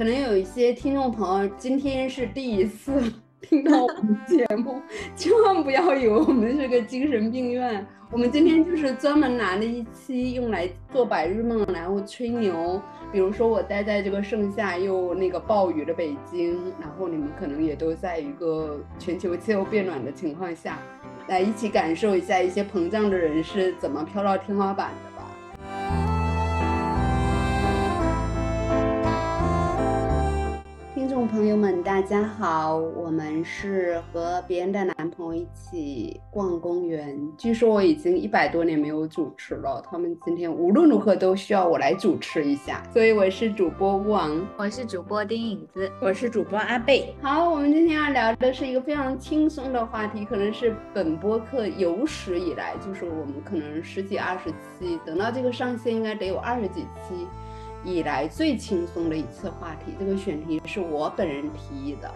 可能有一些听众朋友今天是第一次听到我们节目，千万不要以为我们是个精神病院。我们今天就是专门拿了一期用来做白日梦，然后吹牛。比如说我待在这个盛夏又那个暴雨的北京，然后你们可能也都在一个全球气候变暖的情况下，来一起感受一下一些膨胀的人是怎么飘到天花板的。朋友们，大家好，我们是和别人的男朋友一起逛公园。据说我已经一百多年没有主持了，他们今天无论如何都需要我来主持一下，所以我是主播乌王，我是主播丁影子，我是主播阿贝。好，我们今天要聊的是一个非常轻松的话题，可能是本播客有史以来，就是我们可能十几二十期，等到这个上线应该得有二十几期。以来最轻松的一次话题，这个选题是我本人提议的，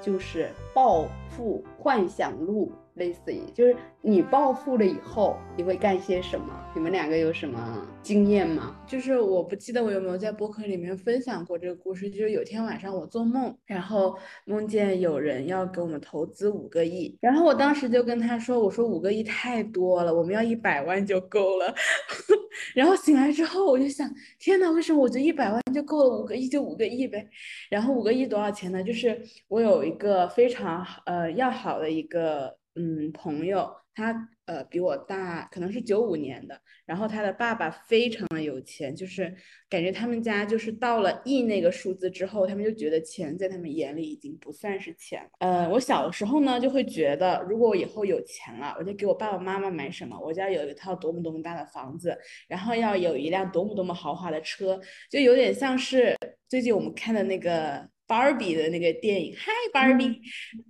就是《暴富幻想录》。类似于就是你暴富了以后你会干些什么？你们两个有什么经验吗？就是我不记得我有没有在博客里面分享过这个故事。就是有天晚上我做梦，然后梦见有人要给我们投资五个亿，然后我当时就跟他说：“我说五个亿太多了，我们要一百万就够了。”然后醒来之后我就想：天呐，为什么我觉得一百万就够了？五个亿就五个亿呗。然后五个亿多少钱呢？就是我有一个非常呃要好的一个。嗯，朋友，他呃比我大，可能是九五年的。然后他的爸爸非常的有钱，就是感觉他们家就是到了亿那个数字之后，他们就觉得钱在他们眼里已经不算是钱。呃，我小时候呢，就会觉得如果我以后有钱了，我就给我爸爸妈妈买什么，我家有一套多么多么大的房子，然后要有一辆多么多么豪华的车，就有点像是最近我们看的那个。芭比的那个电影，嗨，芭比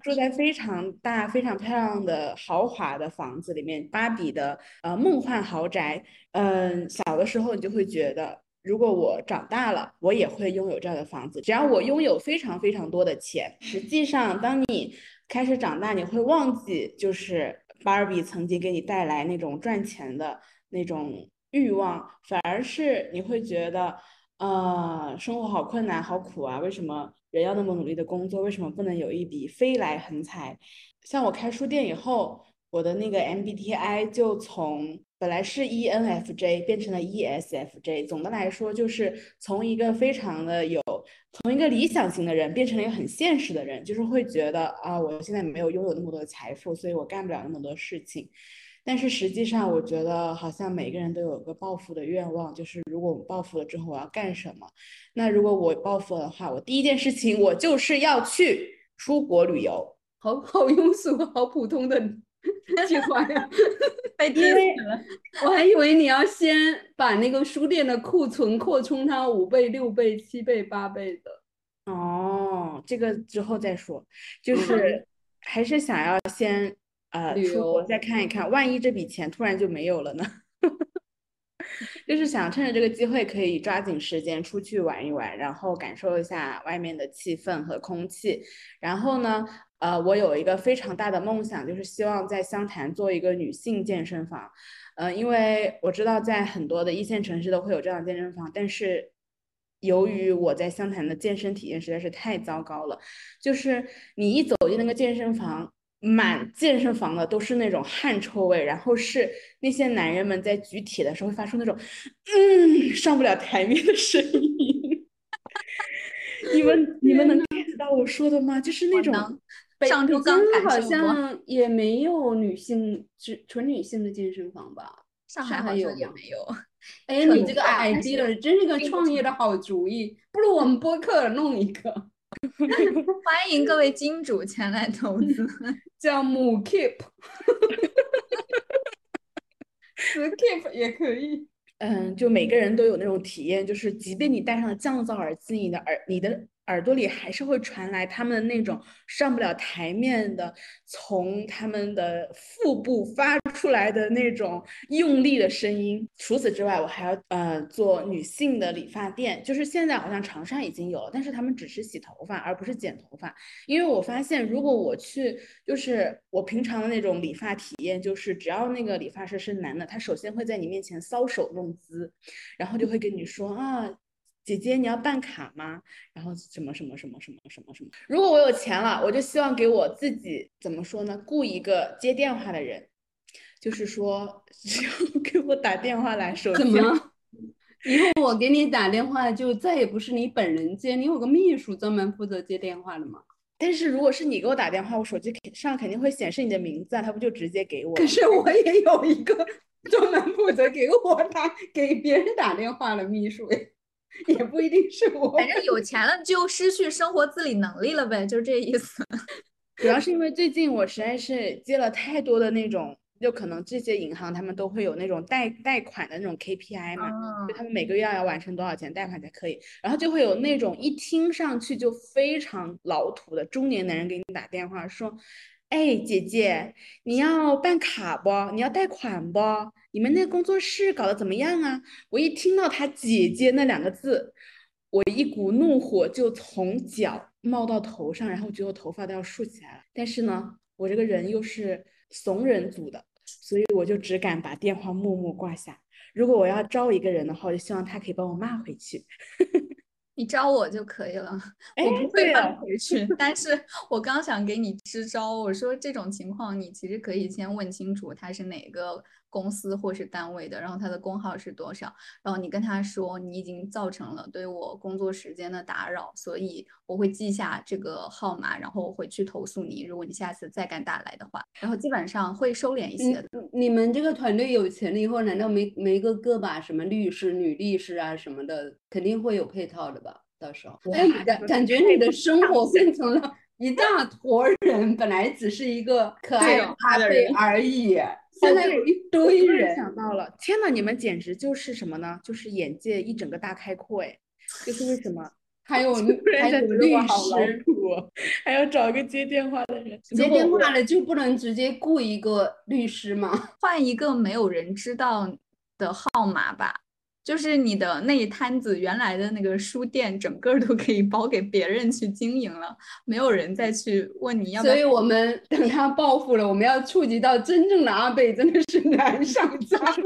住在非常大、非常漂亮的豪华的房子里面，芭比的呃梦幻豪宅。嗯，小的时候你就会觉得，如果我长大了，我也会拥有这样的房子，只要我拥有非常非常多的钱。实际上，当你开始长大，你会忘记，就是芭比曾经给你带来那种赚钱的那种欲望，反而是你会觉得，呃，生活好困难、好苦啊，为什么？人要那么努力的工作，为什么不能有一笔飞来横财？像我开书店以后，我的那个 MBTI 就从本来是 ENFJ 变成了 ESFJ。总的来说，就是从一个非常的有，从一个理想型的人变成了一个很现实的人，就是会觉得啊，我现在没有拥有那么多财富，所以我干不了那么多事情。但是实际上，我觉得好像每个人都有个暴富的愿望，就是如果我暴富了之后我要干什么？那如果我暴富了的话，我第一件事情我就是要去出国旅游。好好庸俗、好普通的计划呀！被跌死了。我还以为你要先把那个书店的库存扩充它五倍、六倍、七倍、八倍的。哦，这个之后再说。就是还是想要先。呃，出国再看一看，万一这笔钱突然就没有了呢？就是想趁着这个机会，可以抓紧时间出去玩一玩，然后感受一下外面的气氛和空气。然后呢，呃，我有一个非常大的梦想，就是希望在湘潭做一个女性健身房。呃，因为我知道在很多的一线城市都会有这样的健身房，但是由于我在湘潭的健身体验实在是太糟糕了，就是你一走进那个健身房。满健身房的都是那种汗臭味，然后是那些男人们在举铁的时候会发出那种嗯上不了台面的声音。你们你们能 get 到我说的吗？就是那种上周刚好像也没有女性只纯女性的健身房吧？上海好像也没有。哎，你这个 idea 真是个创业的好主意，不如我们播客弄一个。欢迎各位金主前来投资，叫母 keep，词 keep 也可以。嗯，就每个人都有那种体验，就是即便你戴上了降噪耳机，你的耳你的。耳朵里还是会传来他们的那种上不了台面的，从他们的腹部发出来的那种用力的声音。除此之外，我还要呃做女性的理发店，就是现在好像长沙已经有了，但是他们只是洗头发，而不是剪头发。因为我发现，如果我去，就是我平常的那种理发体验，就是只要那个理发师是男的，他首先会在你面前搔首弄姿，然后就会跟你说啊。姐姐你要办卡吗？然后什么什么什么什么什么什么。如果我有钱了，我就希望给我自己怎么说呢？雇一个接电话的人，就是说 只要给我打电话来，手机怎么？以后我给你打电话就再也不是你本人接，你有个秘书专门负责接电话的吗？但是如果是你给我打电话，我手机上肯定会显示你的名字啊，他不就直接给我？可是我也有一个 专门负责给我打给别人打电话的秘书，也不一定是我。反正有钱了就失去生活自理能力了呗，就是这意思。主要是因为最近我实在是接了太多的那种。就可能这些银行他们都会有那种贷贷款的那种 KPI 嘛，就他们每个月要完成多少钱贷款才可以，然后就会有那种一听上去就非常老土的中年男人给你打电话说，哎姐姐，你要办卡不？你要贷款不？你们那工作室搞得怎么样啊？我一听到他姐姐那两个字，我一股怒火就从脚冒到头上，然后觉得我头发都要竖起来了。但是呢，我这个人又是怂人组的。所以我就只敢把电话默默挂下。如果我要招一个人的话，我就希望他可以帮我骂回去。你招我就可以了，我不会放回去。但是我刚想给你支招，我说这种情况你其实可以先问清楚他是哪个。公司或是单位的，然后他的工号是多少？然后你跟他说，你已经造成了对我工作时间的打扰，所以我会记下这个号码，然后我会去投诉你。如果你下次再敢打来的话，然后基本上会收敛一些的。你们这个团队有钱了以后，难道没没个个把什么律师、女律师啊什么的，肯定会有配套的吧？到时候，哎，感感觉你的生活变成了一大坨人，本来只是一个 可爱的阿贝而已。现在有一堆人想到了，天呐，你们简直就是什么呢？就是眼界一整个大开阔哎！就是为什么还有 还有律师，还要找个接电话的人？接电话的就不能直接雇一个律师吗？换一个没有人知道的号码吧。就是你的那一摊子原来的那个书店，整个都可以包给别人去经营了，没有人再去问你要。所以我们等他暴富了，我们要触及到真正的阿贝，真的是难上加难。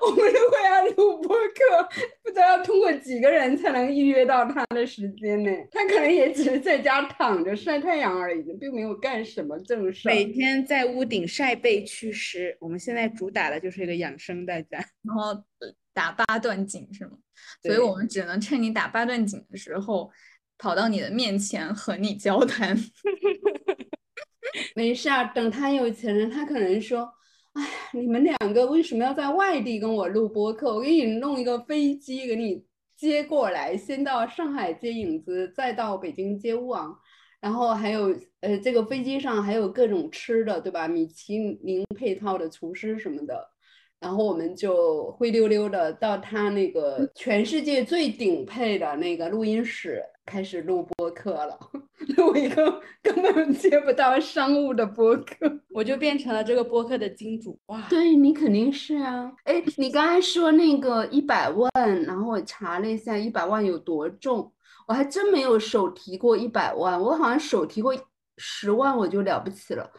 我们如果要录播客，不知道要通过几个人才能预约到他的时间呢？他可能也只是在家躺着晒太阳而已，并没有干什么正事。每天在屋顶晒背祛湿。我们现在主打的就是一个养生大家，然后打八段锦是吗？所以我们只能趁你打八段锦的时候，跑到你的面前和你交谈。没事儿，等他有钱了，他可能说。哎，你们两个为什么要在外地跟我录播客？我给你弄一个飞机给你接过来，先到上海接影子，再到北京接乌昂，然后还有呃，这个飞机上还有各种吃的，对吧？米其林配套的厨师什么的。然后我们就灰溜溜的到他那个全世界最顶配的那个录音室开始录播客了，录一个根本接不到商务的播客，我就变成了这个播客的金主哇！对你肯定是啊，哎，你刚才说那个一百万，然后我查了一下一百万有多重，我还真没有手提过一百万，我好像手提过十万我就了不起了，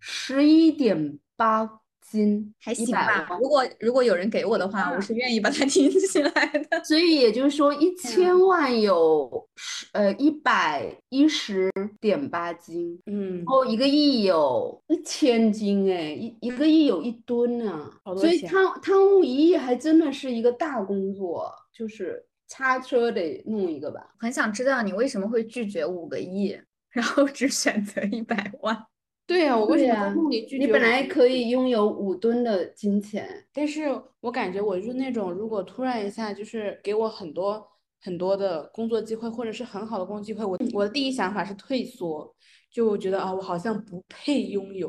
十一点八。金还行吧，如果如果有人给我的话，我是愿意把它 听起来的。所以也就是说，一千万有十呃一百一十点八斤，嗯，然后一个亿有一千斤，哎，一一个亿有一吨呢。所以贪贪污一亿还真的是一个大工作，就是叉车得弄一个吧。很想知道你为什么会拒绝五个亿，然后只选择一百万。对呀，我为什么在梦里拒绝？你本来可以拥有五吨的金钱，但是我感觉我就是那种，如果突然一下就是给我很多很多的工作机会，或者是很好的工作机会，我我的第一想法是退缩，就觉得啊，我好像不配拥有，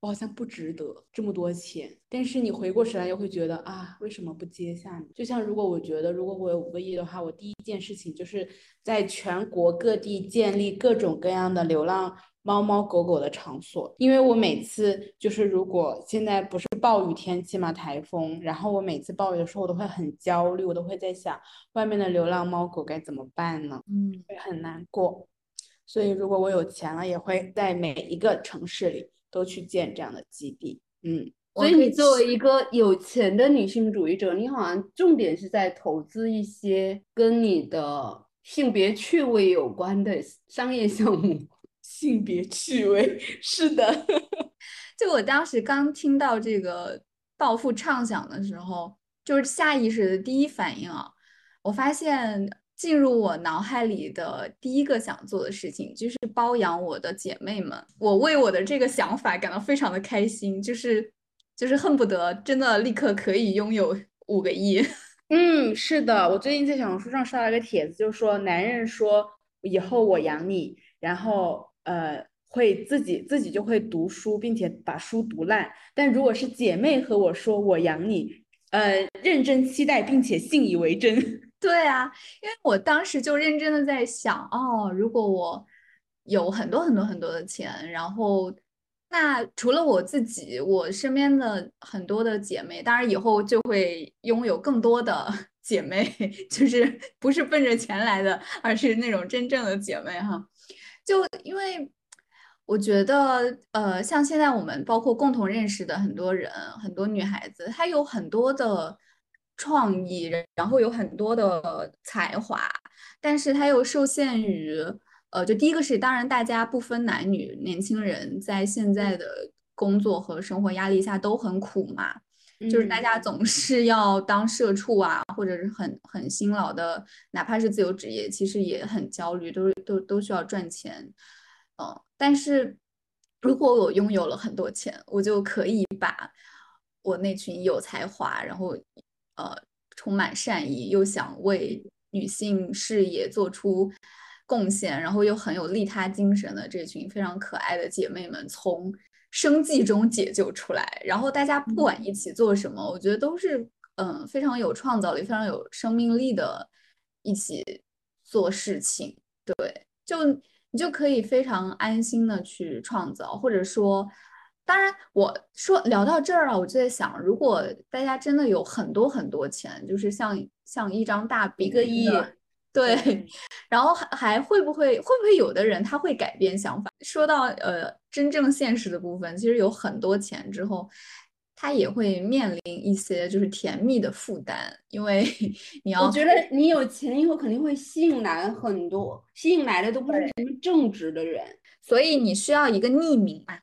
我好像不值得这么多钱。但是你回过神来又会觉得啊，为什么不接下呢？就像如果我觉得如果我有五个亿的话，我第一件事情就是在全国各地建立各种各样的流浪。猫猫狗狗的场所，因为我每次就是如果现在不是暴雨天气嘛，台风，然后我每次暴雨的时候，我都会很焦虑，我都会在想外面的流浪猫狗该怎么办呢？嗯，会很难过。所以如果我有钱了，也会在每一个城市里都去建这样的基地。嗯，所以你作为一个有钱的女性主义者，你好像重点是在投资一些跟你的性别趣味有关的商业项目。性别趣味 是的，就我当时刚听到这个暴富畅想的时候，就是下意识的第一反应啊，我发现进入我脑海里的第一个想做的事情就是包养我的姐妹们。我为我的这个想法感到非常的开心，就是。就是恨不得真的立刻可以拥有五个亿。嗯，是的，我最近在小红书上刷了个帖子，就是说男人说以后我养你，然后呃会自己自己就会读书，并且把书读烂。但如果是姐妹和我说我养你，呃认真期待并且信以为真。对啊，因为我当时就认真的在想，哦，如果我有很多很多很多的钱，然后。那除了我自己，我身边的很多的姐妹，当然以后就会拥有更多的 姐妹，就是不是奔着钱来的，而是那种真正的姐妹哈。就因为我觉得，呃，像现在我们包括共同认识的很多人，很多女孩子，她有很多的创意，然后有很多的才华，但是她又受限于。呃，就第一个是，当然大家不分男女，年轻人在现在的工作和生活压力下都很苦嘛，就是大家总是要当社畜啊，或者是很很辛劳的，哪怕是自由职业，其实也很焦虑，都是都都需要赚钱。嗯，但是如果我拥有了很多钱，我就可以把我那群有才华，然后呃充满善意，又想为女性事业做出。贡献，然后又很有利他精神的这群非常可爱的姐妹们，从生计中解救出来。然后大家不管一起做什么，我觉得都是嗯非常有创造力、非常有生命力的，一起做事情。对，就你就可以非常安心的去创造，或者说，当然我说聊到这儿啊，我就在想，如果大家真的有很多很多钱，就是像像一张大饼，一个亿。对，然后还还会不会会不会有的人他会改变想法？说到呃真正现实的部分，其实有很多钱之后，他也会面临一些就是甜蜜的负担，因为 你要我觉得你有钱以后肯定会吸引来很多，吸引来的都不是什么正直的人，所以你需要一个匿名啊。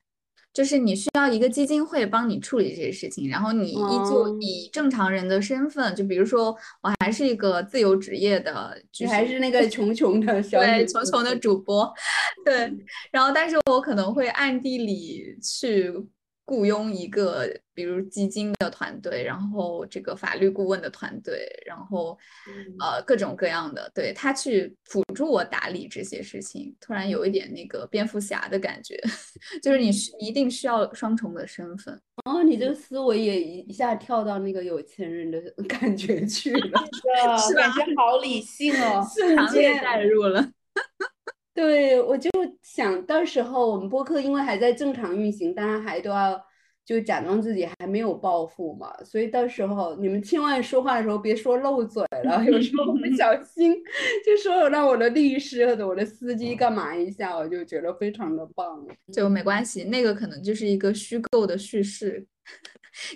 就是你需要一个基金会帮你处理这些事情，然后你依旧以正常人的身份，就比如说我还是一个自由职业的，你还是那个穷穷的小对穷穷的主播，对，然后但是我可能会暗地里去。雇佣一个，比如基金的团队，然后这个法律顾问的团队，然后呃各种各样的，对他去辅助我打理这些事情。突然有一点那个蝙蝠侠的感觉，就是你你一定需要双重的身份。哦，你这个思维也一一下跳到那个有钱人的感觉去了，是吧？感觉好理性哦，瞬间代入了。对，我就想到时候我们播客因为还在正常运行，大家还都要就假装自己还没有暴富嘛，所以到时候你们千万说话的时候别说漏嘴了，有时候不小 心就说让我的律师或者我的司机干嘛一下，我就觉得非常的棒。就没关系，那个可能就是一个虚构的叙事。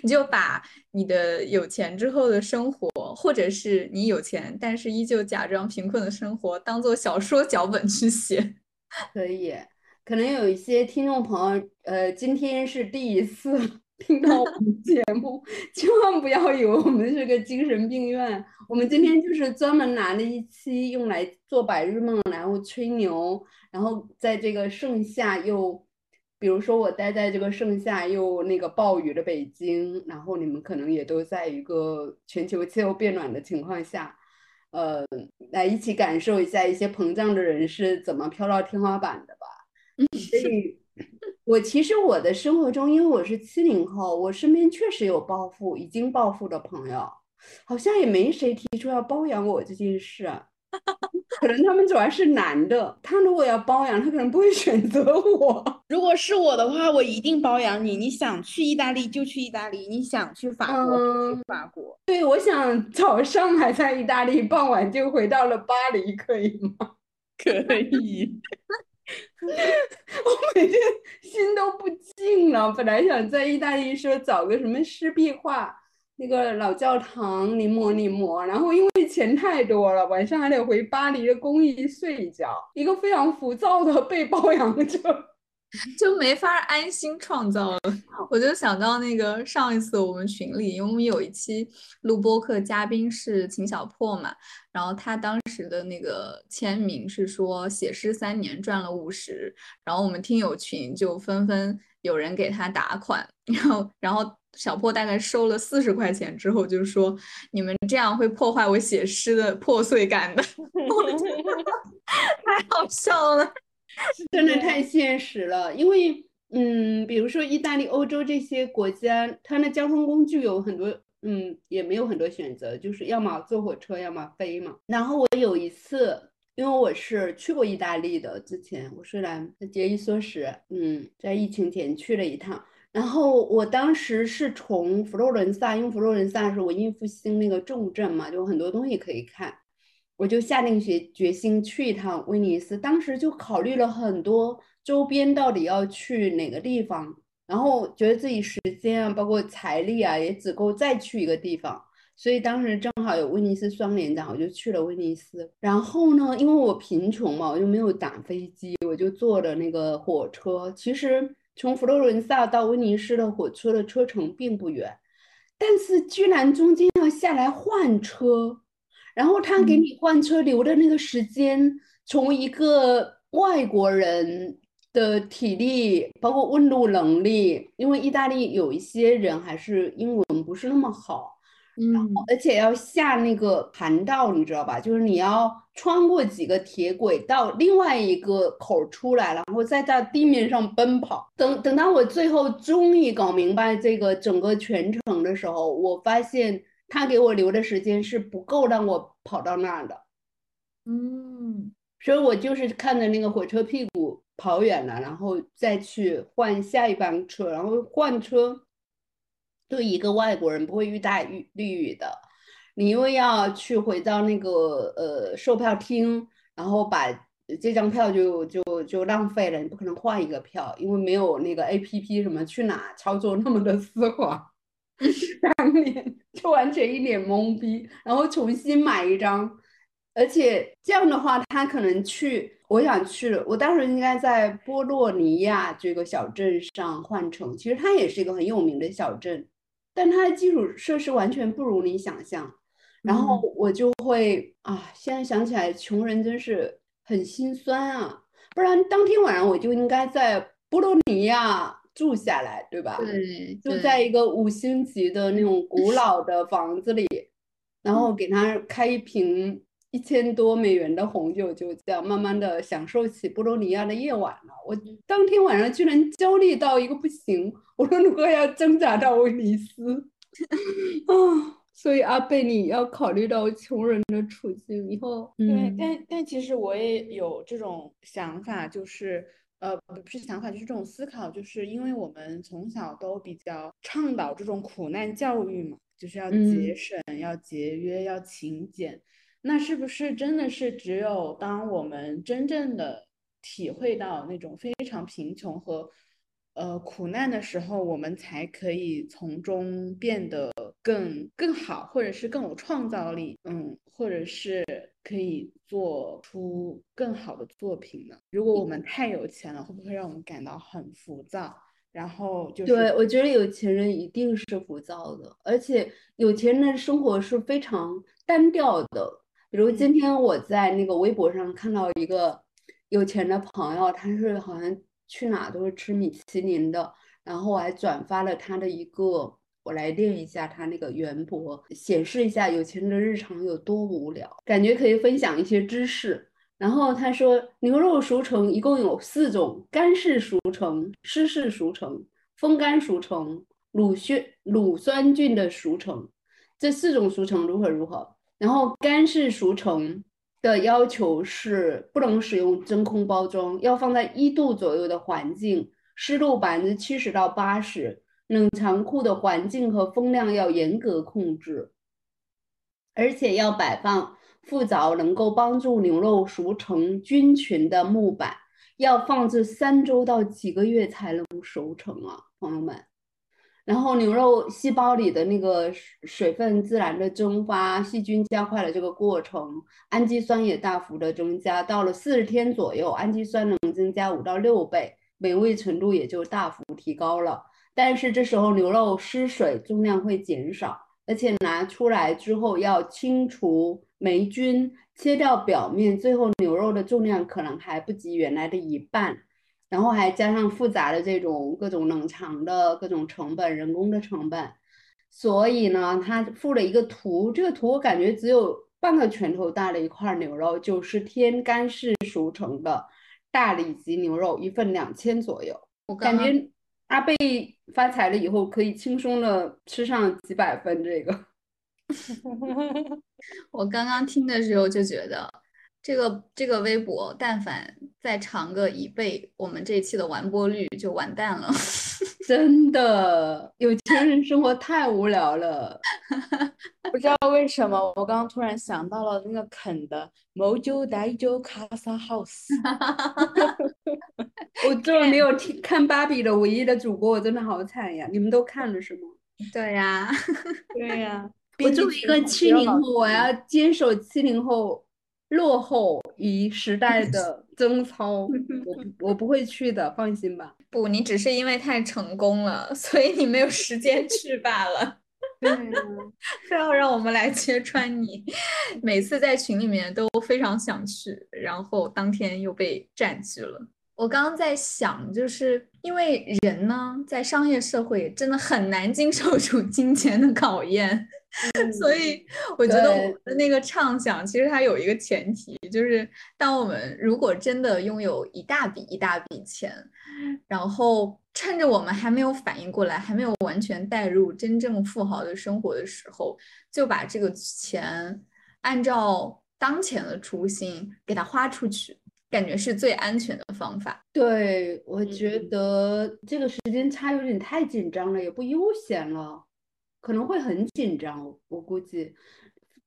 你就把你的有钱之后的生活，或者是你有钱但是依旧假装贫困的生活，当做小说脚本去写，可以。可能有一些听众朋友，呃，今天是第一次 听到我们节目，千万不要以为我们是个精神病院。我们今天就是专门拿了一期用来做白日梦，然后吹牛，然后在这个盛夏又。比如说我待在这个盛夏又那个暴雨的北京，然后你们可能也都在一个全球气候变暖的情况下，呃，来一起感受一下一些膨胀的人是怎么飘到天花板的吧。所以，我其实我的生活中，因为我是七零后，我身边确实有暴富、已经暴富的朋友，好像也没谁提出要包养我这件事。可能他们主要是男的，他如果要包养，他可能不会选择我。如果是我的话，我一定包养你。你想去意大利就去意大利，你想去法国就去法国。对，我想早上还在意大利，傍晚就回到了巴黎，可以吗？可以。我每天心都不静了。本来想在意大利说找个什么湿壁画，那个老教堂临摹临摹，然后因为钱太多了，晚上还得回巴黎的公寓睡一觉，一个非常浮躁的被包养者。就没法安心创造了。我就想到那个上一次我们群里，因为我们有一期录播客，嘉宾是秦小破嘛，然后他当时的那个签名是说写诗三年赚了五十，然后我们听友群就纷纷有人给他打款，然后然后小破大概收了四十块钱之后就说你们这样会破坏我写诗的破碎感的，太好笑了。真的太现实了，因为，嗯，比如说意大利、欧洲这些国家，它的交通工具有很多，嗯，也没有很多选择，就是要么坐火车，要么飞嘛。然后我有一次，因为我是去过意大利的，之前我虽然节衣缩食，嗯，在疫情前去了一趟，然后我当时是从佛罗伦萨，因为佛罗伦萨是文艺复兴那个重镇嘛，就很多东西可以看。我就下定决决心去一趟威尼斯，当时就考虑了很多周边到底要去哪个地方，然后觉得自己时间啊，包括财力啊，也只够再去一个地方，所以当时正好有威尼斯双年展，我就去了威尼斯。然后呢，因为我贫穷嘛，我就没有打飞机，我就坐了那个火车。其实从佛罗伦萨到威尼斯的火车的车程并不远，但是居然中间要下来换车。然后他给你换车留的那个时间，从一个外国人的体力，包括问路能力，因为意大利有一些人还是英文不是那么好，嗯，而且要下那个盘道，你知道吧？就是你要穿过几个铁轨到另外一个口出来，然后再在地面上奔跑。等等到我最后终于搞明白这个整个全程的时候，我发现。他给我留的时间是不够让我跑到那儿的，嗯，所以我就是看着那个火车屁股跑远了，然后再去换下一班车，然后换车对一个外国人不会遇大遇绿雨的，你因为要去回到那个呃售票厅，然后把这张票就就就浪费了，你不可能换一个票，因为没有那个 A P P 什么去哪操作那么的丝滑。当年就完全一脸懵逼，然后重新买一张，而且这样的话，他可能去，我想去，我当时应该在波洛尼亚这个小镇上换乘。其实它也是一个很有名的小镇，但它的基础设施完全不如你想象。然后我就会啊，现在想起来，穷人真是很心酸啊！不然当天晚上我就应该在波罗尼亚。住下来，对吧？对，就在一个五星级的那种古老的房子里，然后给他开一瓶一千多美元的红酒，就这样慢慢的享受起波罗尼亚的夜晚了。我当天晚上居然焦虑到一个不行，我说如果要挣扎到威尼斯 啊，所以阿贝你要考虑到穷人的处境以后。对，但但其实我也有这种想法，就是。呃，不是想法，就是这种思考，就是因为我们从小都比较倡导这种苦难教育嘛，就是要节省、要节约、要勤俭。那是不是真的是只有当我们真正的体会到那种非常贫穷和呃苦难的时候，我们才可以从中变得更更好，或者是更有创造力？嗯，或者是。可以做出更好的作品呢？如果我们太有钱了，会不会让我们感到很浮躁？然后就是，对我觉得有钱人一定是浮躁的，而且有钱人的生活是非常单调的。比如今天我在那个微博上看到一个有钱的朋友，他是好像去哪都是吃米其林的，然后我还转发了他的一个。我来练一下他那个圆博，显示一下有钱人的日常有多无聊，感觉可以分享一些知识。然后他说，牛肉熟成一共有四种：干式熟成、湿式熟成、风干熟成、乳酸乳酸菌的熟成。这四种熟成如何如何？然后干式熟成的要求是不能使用真空包装，要放在一度左右的环境，湿度百分之七十到八十。冷藏库的环境和风量要严格控制，而且要摆放附着能够帮助牛肉熟成菌群的木板，要放置三周到几个月才能熟成啊，朋友们。然后牛肉细胞里的那个水分自然的蒸发，细菌加快了这个过程，氨基酸也大幅的增加。到了四十天左右，氨基酸能增加五到六倍，美味程度也就大幅提高了。但是这时候牛肉失水，重量会减少，而且拿出来之后要清除霉菌，切掉表面，最后牛肉的重量可能还不及原来的一半。然后还加上复杂的这种各种冷藏的各种成本、人工的成本，所以呢，他附了一个图，这个图我感觉只有半个拳头大的一块牛肉，九十天干式熟成的大里脊牛肉，一份两千左右。我感觉阿贝发财了以后可以轻松的吃上几百份这个。我刚刚听的时候就觉得。这个这个微博，但凡再长个一倍，我们这一期的完播率就完蛋了。真的，有钱人生活太无聊了。不知道为什么，我刚刚突然想到了那个肯的 Mojo Daijo Casa House。我作为没有听看芭比的唯一的主播，我真的好惨呀！你们都看了是吗？对呀，对呀。我作为一个七零后，我要坚守七零后。落后于时代 的贞操，我我不会去的，放心吧。不，你只是因为太成功了，所以你没有时间去罢了。对非要让我们来揭穿你，每次在群里面都非常想去，然后当天又被占据了。我刚刚在想，就是因为人呢，在商业社会真的很难经受住金钱的考验。所以我觉得我的那个畅想，其实它有一个前提，就是当我们如果真的拥有一大笔一大笔钱，然后趁着我们还没有反应过来，还没有完全带入真正富豪的生活的时候，就把这个钱按照当前的初心给它花出去，感觉是最安全的方法。对，我觉得这个时间差有点太紧张了，也不悠闲了。可能会很紧张，我估计，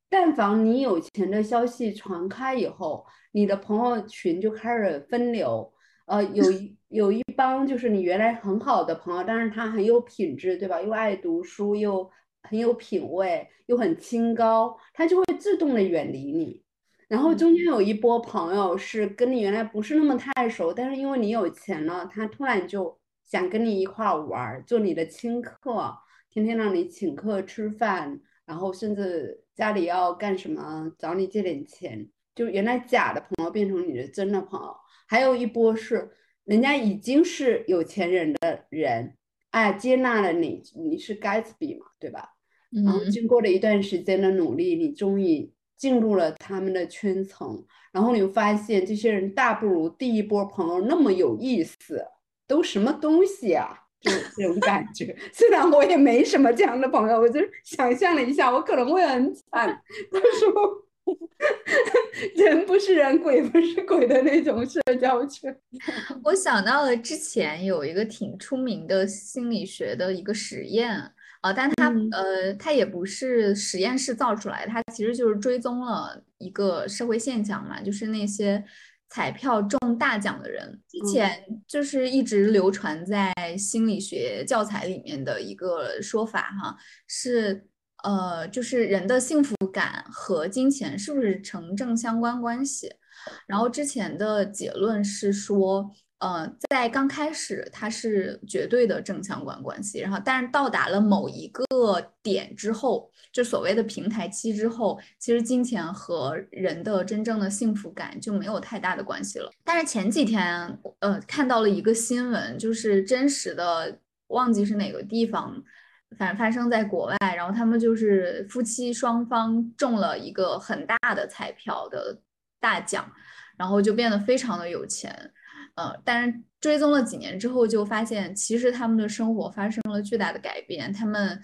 但凡你有钱的消息传开以后，你的朋友群就开始分流，呃，有 一有一帮就是你原来很好的朋友，但是他很有品质，对吧？又爱读书，又很有品味，又很清高，他就会自动的远离你。然后中间有一波朋友是跟你原来不是那么太熟，但是因为你有钱了，他突然就想跟你一块玩，做你的亲客。天天让你请客吃饭，然后甚至家里要干什么找你借点钱，就原来假的朋友变成你的真的朋友。还有一波是人家已经是有钱人的人，哎，接纳了你，你是 Gatsby 嘛，对吧？然后经过了一段时间的努力，你终于进入了他们的圈层，然后你发现这些人大不如第一波朋友那么有意思，都什么东西啊？就这种感觉，虽然我也没什么这样的朋友，我就想象了一下，我可能会很惨。他说：“ 人不是人，鬼不是鬼的那种社交圈。”我想到了之前有一个挺出名的心理学的一个实验啊，但他呃，它也不是实验室造出来，它其实就是追踪了一个社会现象嘛，就是那些。彩票中大奖的人，之前就是一直流传在心理学教材里面的一个说法哈，是呃，就是人的幸福感和金钱是不是成正相关关系？然后之前的结论是说。呃，在刚开始它是绝对的正相关关系，然后但是到达了某一个点之后，就所谓的平台期之后，其实金钱和人的真正的幸福感就没有太大的关系了。但是前几天，呃，看到了一个新闻，就是真实的，忘记是哪个地方，反正发生在国外，然后他们就是夫妻双方中了一个很大的彩票的大奖，然后就变得非常的有钱。呃，但是追踪了几年之后，就发现其实他们的生活发生了巨大的改变。他们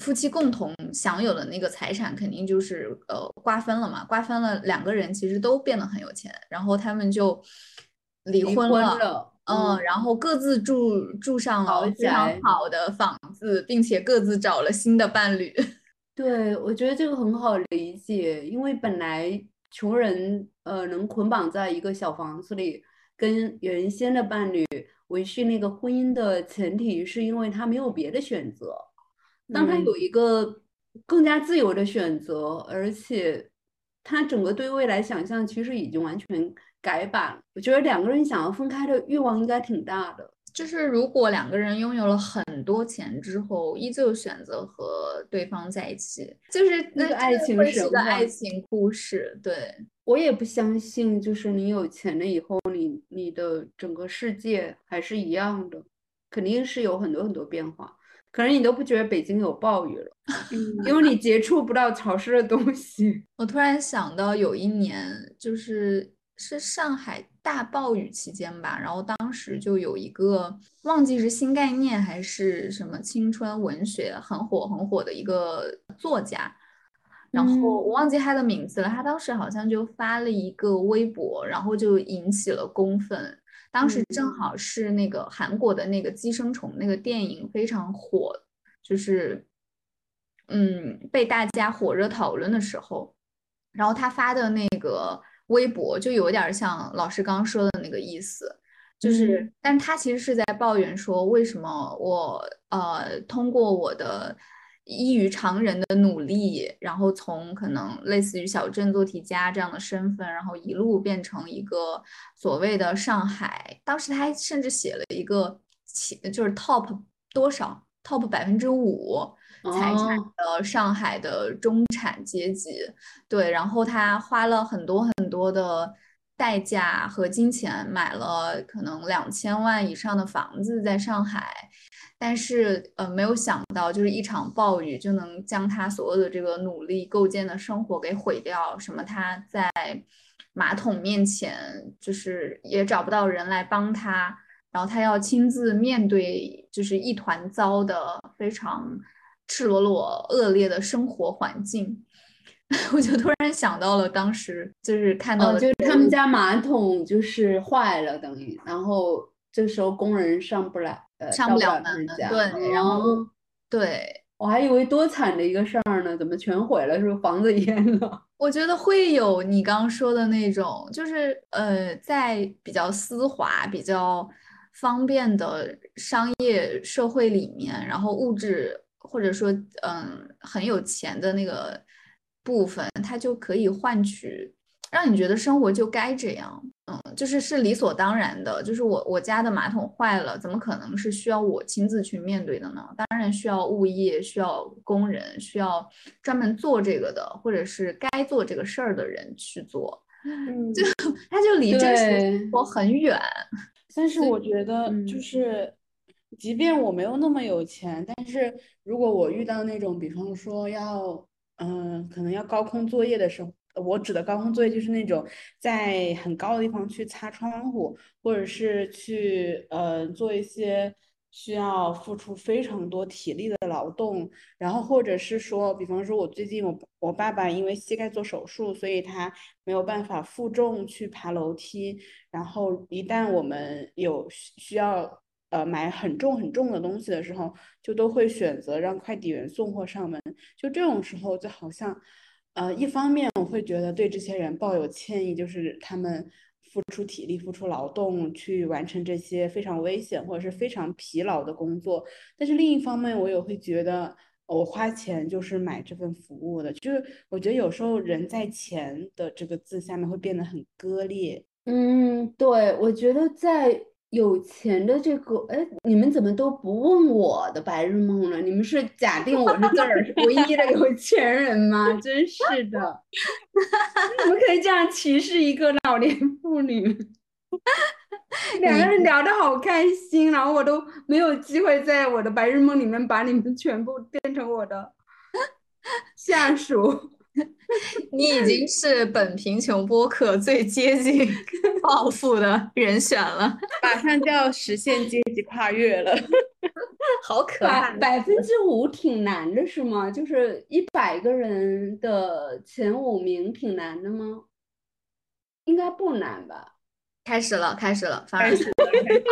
夫妻共同享有的那个财产，肯定就是呃瓜分了嘛。瓜分了，两个人其实都变得很有钱，然后他们就离婚了。嗯，然后各自住住上了非常好的房子，并且各自找了新的伴侣。对，我觉得这个很好理解，因为本来穷人呃能捆绑在一个小房子里。跟原先的伴侣维系那个婚姻的前提，是因为他没有别的选择。当他有一个更加自由的选择，而且他整个对未来想象其实已经完全改版。我觉得两个人想要分开的欲望应该挺大的。就是如果两个人拥有了很多钱之后，依旧选择和对方在一起，就是那个爱情是个爱情故事。对我也不相信，就是你有钱了以后，你你的整个世界还是一样的，肯定是有很多很多变化。可能你都不觉得北京有暴雨了，因为你接触不到潮湿的东西。我突然想到有一年，就是是上海。大暴雨期间吧，然后当时就有一个忘记是新概念还是什么青春文学很火很火的一个作家，然后我忘记他的名字了。他当时好像就发了一个微博，然后就引起了公愤。当时正好是那个韩国的那个寄生虫那个电影非常火，就是嗯被大家火热讨论的时候，然后他发的那个。微博就有点像老师刚刚说的那个意思，就是，但他其实是在抱怨说，为什么我呃通过我的异于常人的努力，然后从可能类似于小镇做题家这样的身份，然后一路变成一个所谓的上海，当时他还甚至写了一个，就是 top 多少 top 百分之五。财产的上海的中产阶级，对，然后他花了很多很多的代价和金钱买了可能两千万以上的房子在上海，但是呃没有想到就是一场暴雨就能将他所有的这个努力构建的生活给毁掉，什么他在马桶面前就是也找不到人来帮他，然后他要亲自面对就是一团糟的非常。赤裸裸、恶劣的生活环境，我就突然想到了当时就是看到，就是他们家马桶就是坏了，等于，然后这时候工人上不来，呃，上不了门，对，然后对我还以为多惨的一个事儿呢，怎么全毁了？是不是房子淹了？我觉得会有你刚刚说的那种，就是呃，在比较丝滑、比较方便的商业社会里面，然后物质。或者说，嗯，很有钱的那个部分，它就可以换取让你觉得生活就该这样，嗯，就是是理所当然的。就是我我家的马桶坏了，怎么可能是需要我亲自去面对的呢？当然需要物业，需要工人，需要专门做这个的，或者是该做这个事儿的人去做。嗯，就他就离真实生活很远。但是我觉得就是。即便我没有那么有钱，但是如果我遇到那种，比方说要，嗯，可能要高空作业的时候，我指的高空作业就是那种在很高的地方去擦窗户，或者是去，呃，做一些需要付出非常多体力的劳动，然后或者是说，比方说我最近我我爸爸因为膝盖做手术，所以他没有办法负重去爬楼梯，然后一旦我们有需要。呃，买很重很重的东西的时候，就都会选择让快递员送货上门。就这种时候，就好像，呃，一方面我会觉得对这些人抱有歉意，就是他们付出体力、付出劳动去完成这些非常危险或者是非常疲劳的工作。但是另一方面，我也会觉得我花钱就是买这份服务的。就是我觉得有时候人在钱的这个字下面会变得很割裂。嗯，对，我觉得在。有钱的这个，哎，你们怎么都不问我的白日梦呢？你们是假定我是这儿唯一的有钱人吗？真是的，你们可以这样歧视一个老年妇女？两个人聊得好开心，然后我都没有机会在我的白日梦里面把你们全部变成我的下属。你已经是本贫穷播客最接近 暴富的人选了，马上就要实现阶级跨越了，好可爱！百分之五挺难的，是吗？就是一百个人的前五名挺难的吗？应该不难吧？开始了，开始了，发始了，开始了。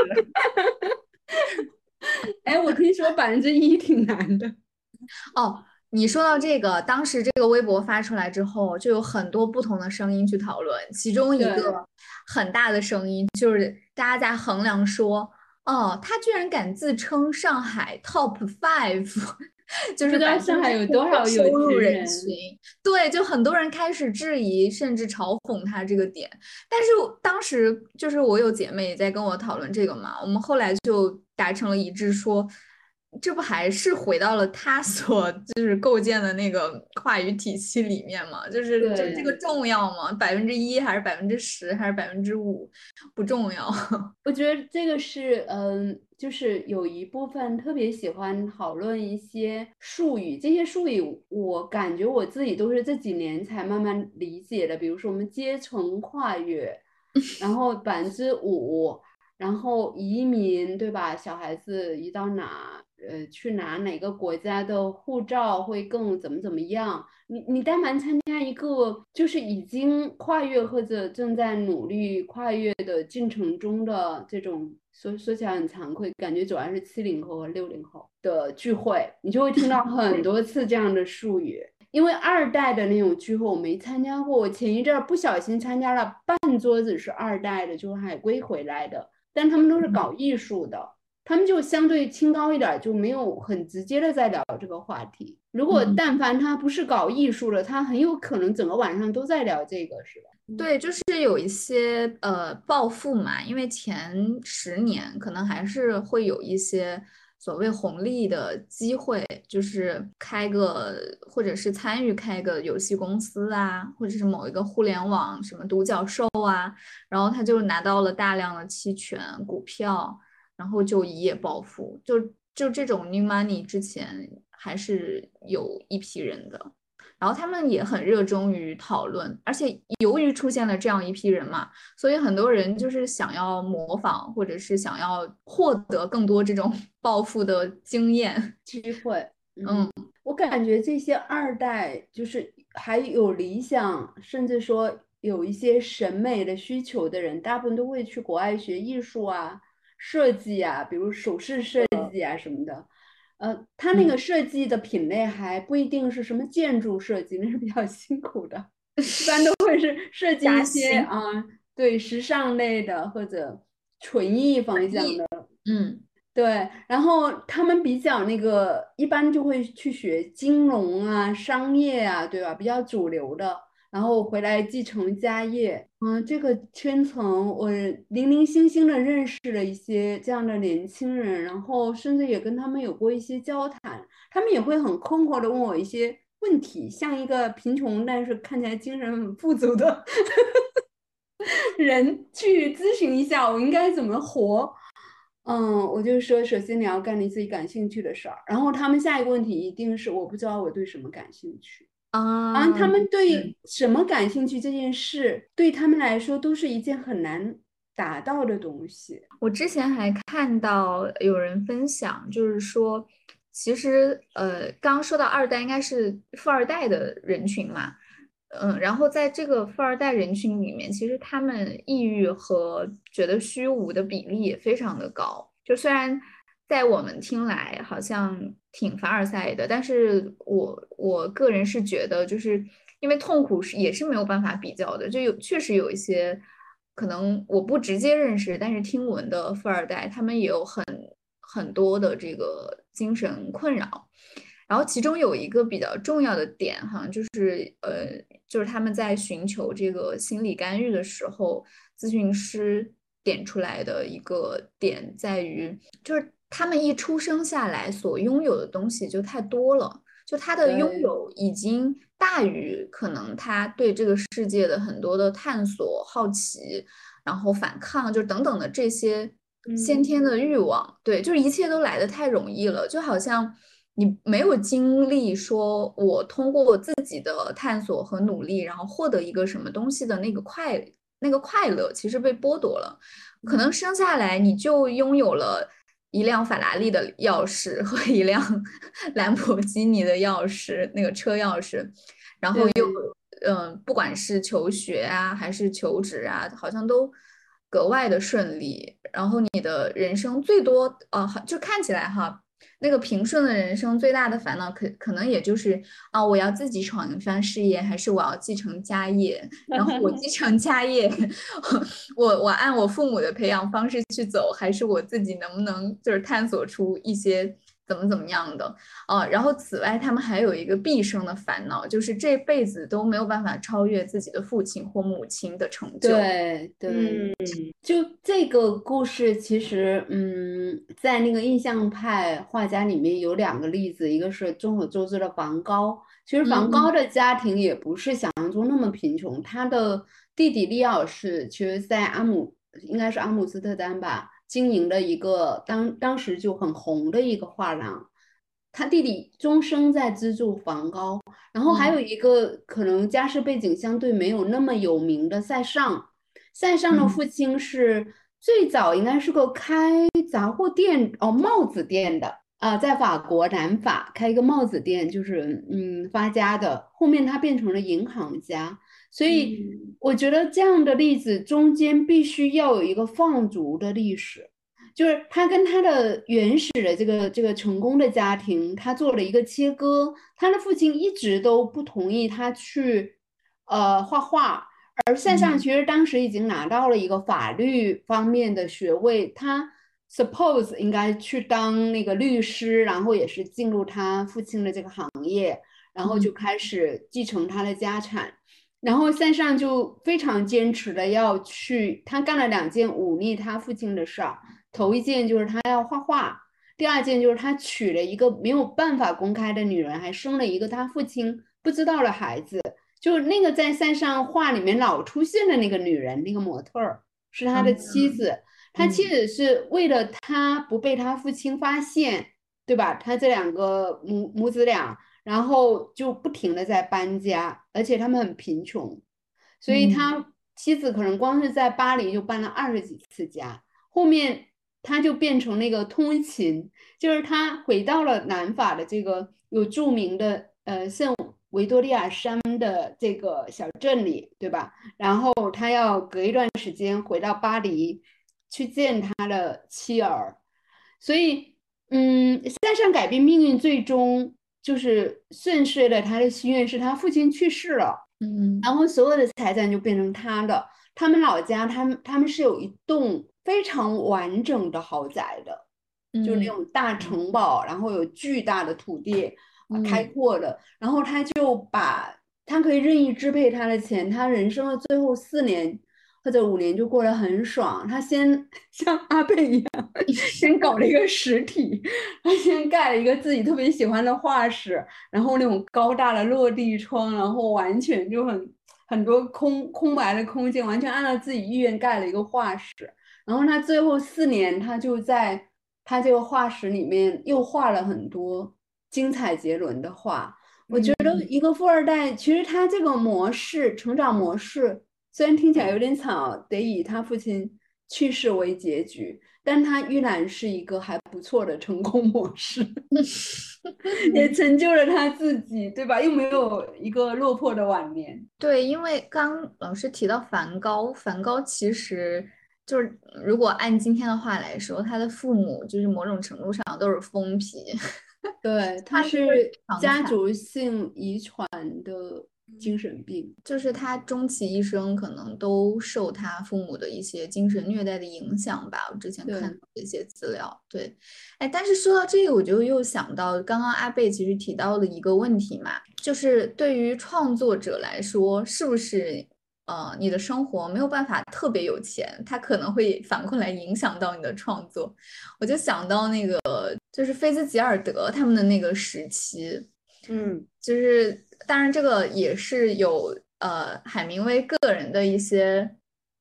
哎，我听说百分之一挺难的。哦。你说到这个，当时这个微博发出来之后，就有很多不同的声音去讨论，其中一个很大的声音就是大家在衡量说，哦，他居然敢自称上海 top five。就是上海有多少收入人群？对，就很多人开始质疑，甚至嘲讽他这个点。但是当时就是我有姐妹也在跟我讨论这个嘛，我们后来就达成了一致，说。这不还是回到了他所就是构建的那个话语体系里面吗？就是这这个重要吗？百分之一还是百分之十还是百分之五不重要。我觉得这个是嗯，就是有一部分特别喜欢讨论一些术语，这些术语我感觉我自己都是这几年才慢慢理解的。比如说我们阶层跨越，然后百分之五，然后移民，对吧？小孩子移到哪？呃，去拿哪个国家的护照会更怎么怎么样？你你但凡参加一个就是已经跨越或者正在努力跨越的进程中的这种，说说起来很惭愧，感觉主要是七零后和六零后的聚会，你就会听到 很多次这样的术语。因为二代的那种聚会我没参加过，我前一阵不小心参加了半桌子是二代的，就是海归回来的，但他们都是搞艺术的。他们就相对清高一点，就没有很直接的在聊这个话题。如果但凡他不是搞艺术的，他很有可能整个晚上都在聊这个，是吧？对，就是有一些呃暴富嘛，因为前十年可能还是会有一些所谓红利的机会，就是开个或者是参与开个游戏公司啊，或者是某一个互联网什么独角兽啊，然后他就拿到了大量的期权股票。然后就一夜暴富，就就这种 new money 之前还是有一批人的，然后他们也很热衷于讨论，而且由于出现了这样一批人嘛，所以很多人就是想要模仿，或者是想要获得更多这种 暴富的经验机会。嗯，我感觉这些二代就是还有理想，甚至说有一些审美的需求的人，大部分都会去国外学艺术啊。设计啊，比如首饰设计啊什么的，呃，他那个设计的品类还不一定是什么建筑设计，那是比较 辛苦的，一般都会是设计一些啊，对，时尚类的或者纯艺方向的，嗯，对，然后他们比较那个，一般就会去学金融啊、商业啊，对吧？比较主流的。然后回来继承家业，嗯，这个圈层我零零星星的认识了一些这样的年轻人，然后甚至也跟他们有过一些交谈，他们也会很困惑的问我一些问题，像一个贫穷但是看起来精神很富足的 人去咨询一下我应该怎么活，嗯，我就说首先你要干你自己感兴趣的事儿，然后他们下一个问题一定是我不知道我对什么感兴趣。啊，他们对什么感兴趣这件事，对他们来说都是一件很难达到的东西。我之前还看到有人分享，就是说，其实呃，刚刚说到二代应该是富二代的人群嘛，嗯，然后在这个富二代人群里面，其实他们抑郁和觉得虚无的比例也非常的高。就虽然在我们听来好像。挺凡尔赛的，但是我我个人是觉得，就是因为痛苦是也是没有办法比较的，就有确实有一些可能我不直接认识，但是听闻的富二代，他们也有很很多的这个精神困扰，然后其中有一个比较重要的点哈，就是呃，就是他们在寻求这个心理干预的时候，咨询师点出来的一个点在于，就是。他们一出生下来所拥有的东西就太多了，就他的拥有已经大于可能他对这个世界的很多的探索、好奇，然后反抗，就等等的这些先天的欲望。对，就是一切都来的太容易了，就好像你没有经历说我通过自己的探索和努力，然后获得一个什么东西的那个快那个快乐，其实被剥夺了。可能生下来你就拥有了。一辆法拉利的钥匙 和一辆 兰博基尼的钥匙，那个车钥匙，然后又嗯，不管是求学啊，还是求职啊，好像都格外的顺利。然后你的人生最多啊，就看起来哈，那个平顺的人生最大的烦恼，可可能也就是啊，我要自己闯一番事业，还是我要继承家业？然后我继承家业，我我按我父母的培养方式去走，还是我自己能不能就是探索出一些？怎么怎么样的啊？然后此外，他们还有一个毕生的烦恼，就是这辈子都没有办法超越自己的父亲或母亲的成就。对对，就这个故事，其实嗯，在那个印象派画家里面有两个例子，一个是众所周知的梵高。其实梵高的家庭也不是想象中那么贫穷，他的弟弟利奥是其实，在阿姆应该是阿姆斯特丹吧。经营的一个当当时就很红的一个画廊，他弟弟终生在资助梵高，然后还有一个可能家世背景相对没有那么有名的塞尚，塞尚的父亲是最早应该是个开杂货店哦帽子店的。啊，在法国南法开一个帽子店就是嗯发家的，后面他变成了银行家。所以我觉得这样的例子中间必须要有一个放逐的历史，就是他跟他的原始的这个这个成功的家庭，他做了一个切割。他的父亲一直都不同意他去呃画画，而塞尚其实当时已经拿到了一个法律方面的学位，他 suppose 应该去当那个律师，然后也是进入他父亲的这个行业，然后就开始继承他的家产。然后塞尚就非常坚持的要去，他干了两件忤逆他父亲的事儿。头一件就是他要画画，第二件就是他娶了一个没有办法公开的女人，还生了一个他父亲不知道的孩子。就那个在塞尚画里面老出现的那个女人，那个模特儿是他的妻子。他妻子是为了他不被他父亲发现，对吧？他这两个母母子俩。然后就不停的在搬家，而且他们很贫穷，所以他妻子可能光是在巴黎就搬了二十几次家。后面他就变成那个通勤，就是他回到了南法的这个有著名的呃圣维多利亚山的这个小镇里，对吧？然后他要隔一段时间回到巴黎去见他的妻儿，所以嗯，向上改变命运最终。就是顺遂了他的心愿，是他父亲去世了，嗯，然后所有的财产就变成他的。他们老家，他们他们是有一栋非常完整的豪宅的，就那种大城堡，然后有巨大的土地，开阔的。然后他就把他可以任意支配他的钱，他人生的最后四年。或者五年就过得很爽。他先 像阿贝一样，先搞了一个实体，他先盖了一个自己特别喜欢的画室，然后那种高大的落地窗，然后完全就很很多空空白的空间，完全按照自己意愿盖了一个画室。然后他最后四年，他就在他这个画室里面又画了很多精彩绝伦的画。我觉得一个富二代，其实他这个模式，成长模式。虽然听起来有点惨，得以他父亲去世为结局，但他依然是一个还不错的成功模式，也成就了他自己，对吧？又没有一个落魄的晚年。对，因为刚老师提到梵高，梵高其实就是如果按今天的话来说，他的父母就是某种程度上都是疯批，对，他是家族性遗传的。精神病就是他终其一生可能都受他父母的一些精神虐待的影响吧。我之前看到一些资料，对，哎，但是说到这个，我就又想到刚刚阿贝其实提到的一个问题嘛，就是对于创作者来说，是不是呃你的生活没有办法特别有钱，他可能会反过来影响到你的创作。我就想到那个就是菲兹吉尔德他们的那个时期，嗯，就是。当然，这个也是有呃海明威个人的一些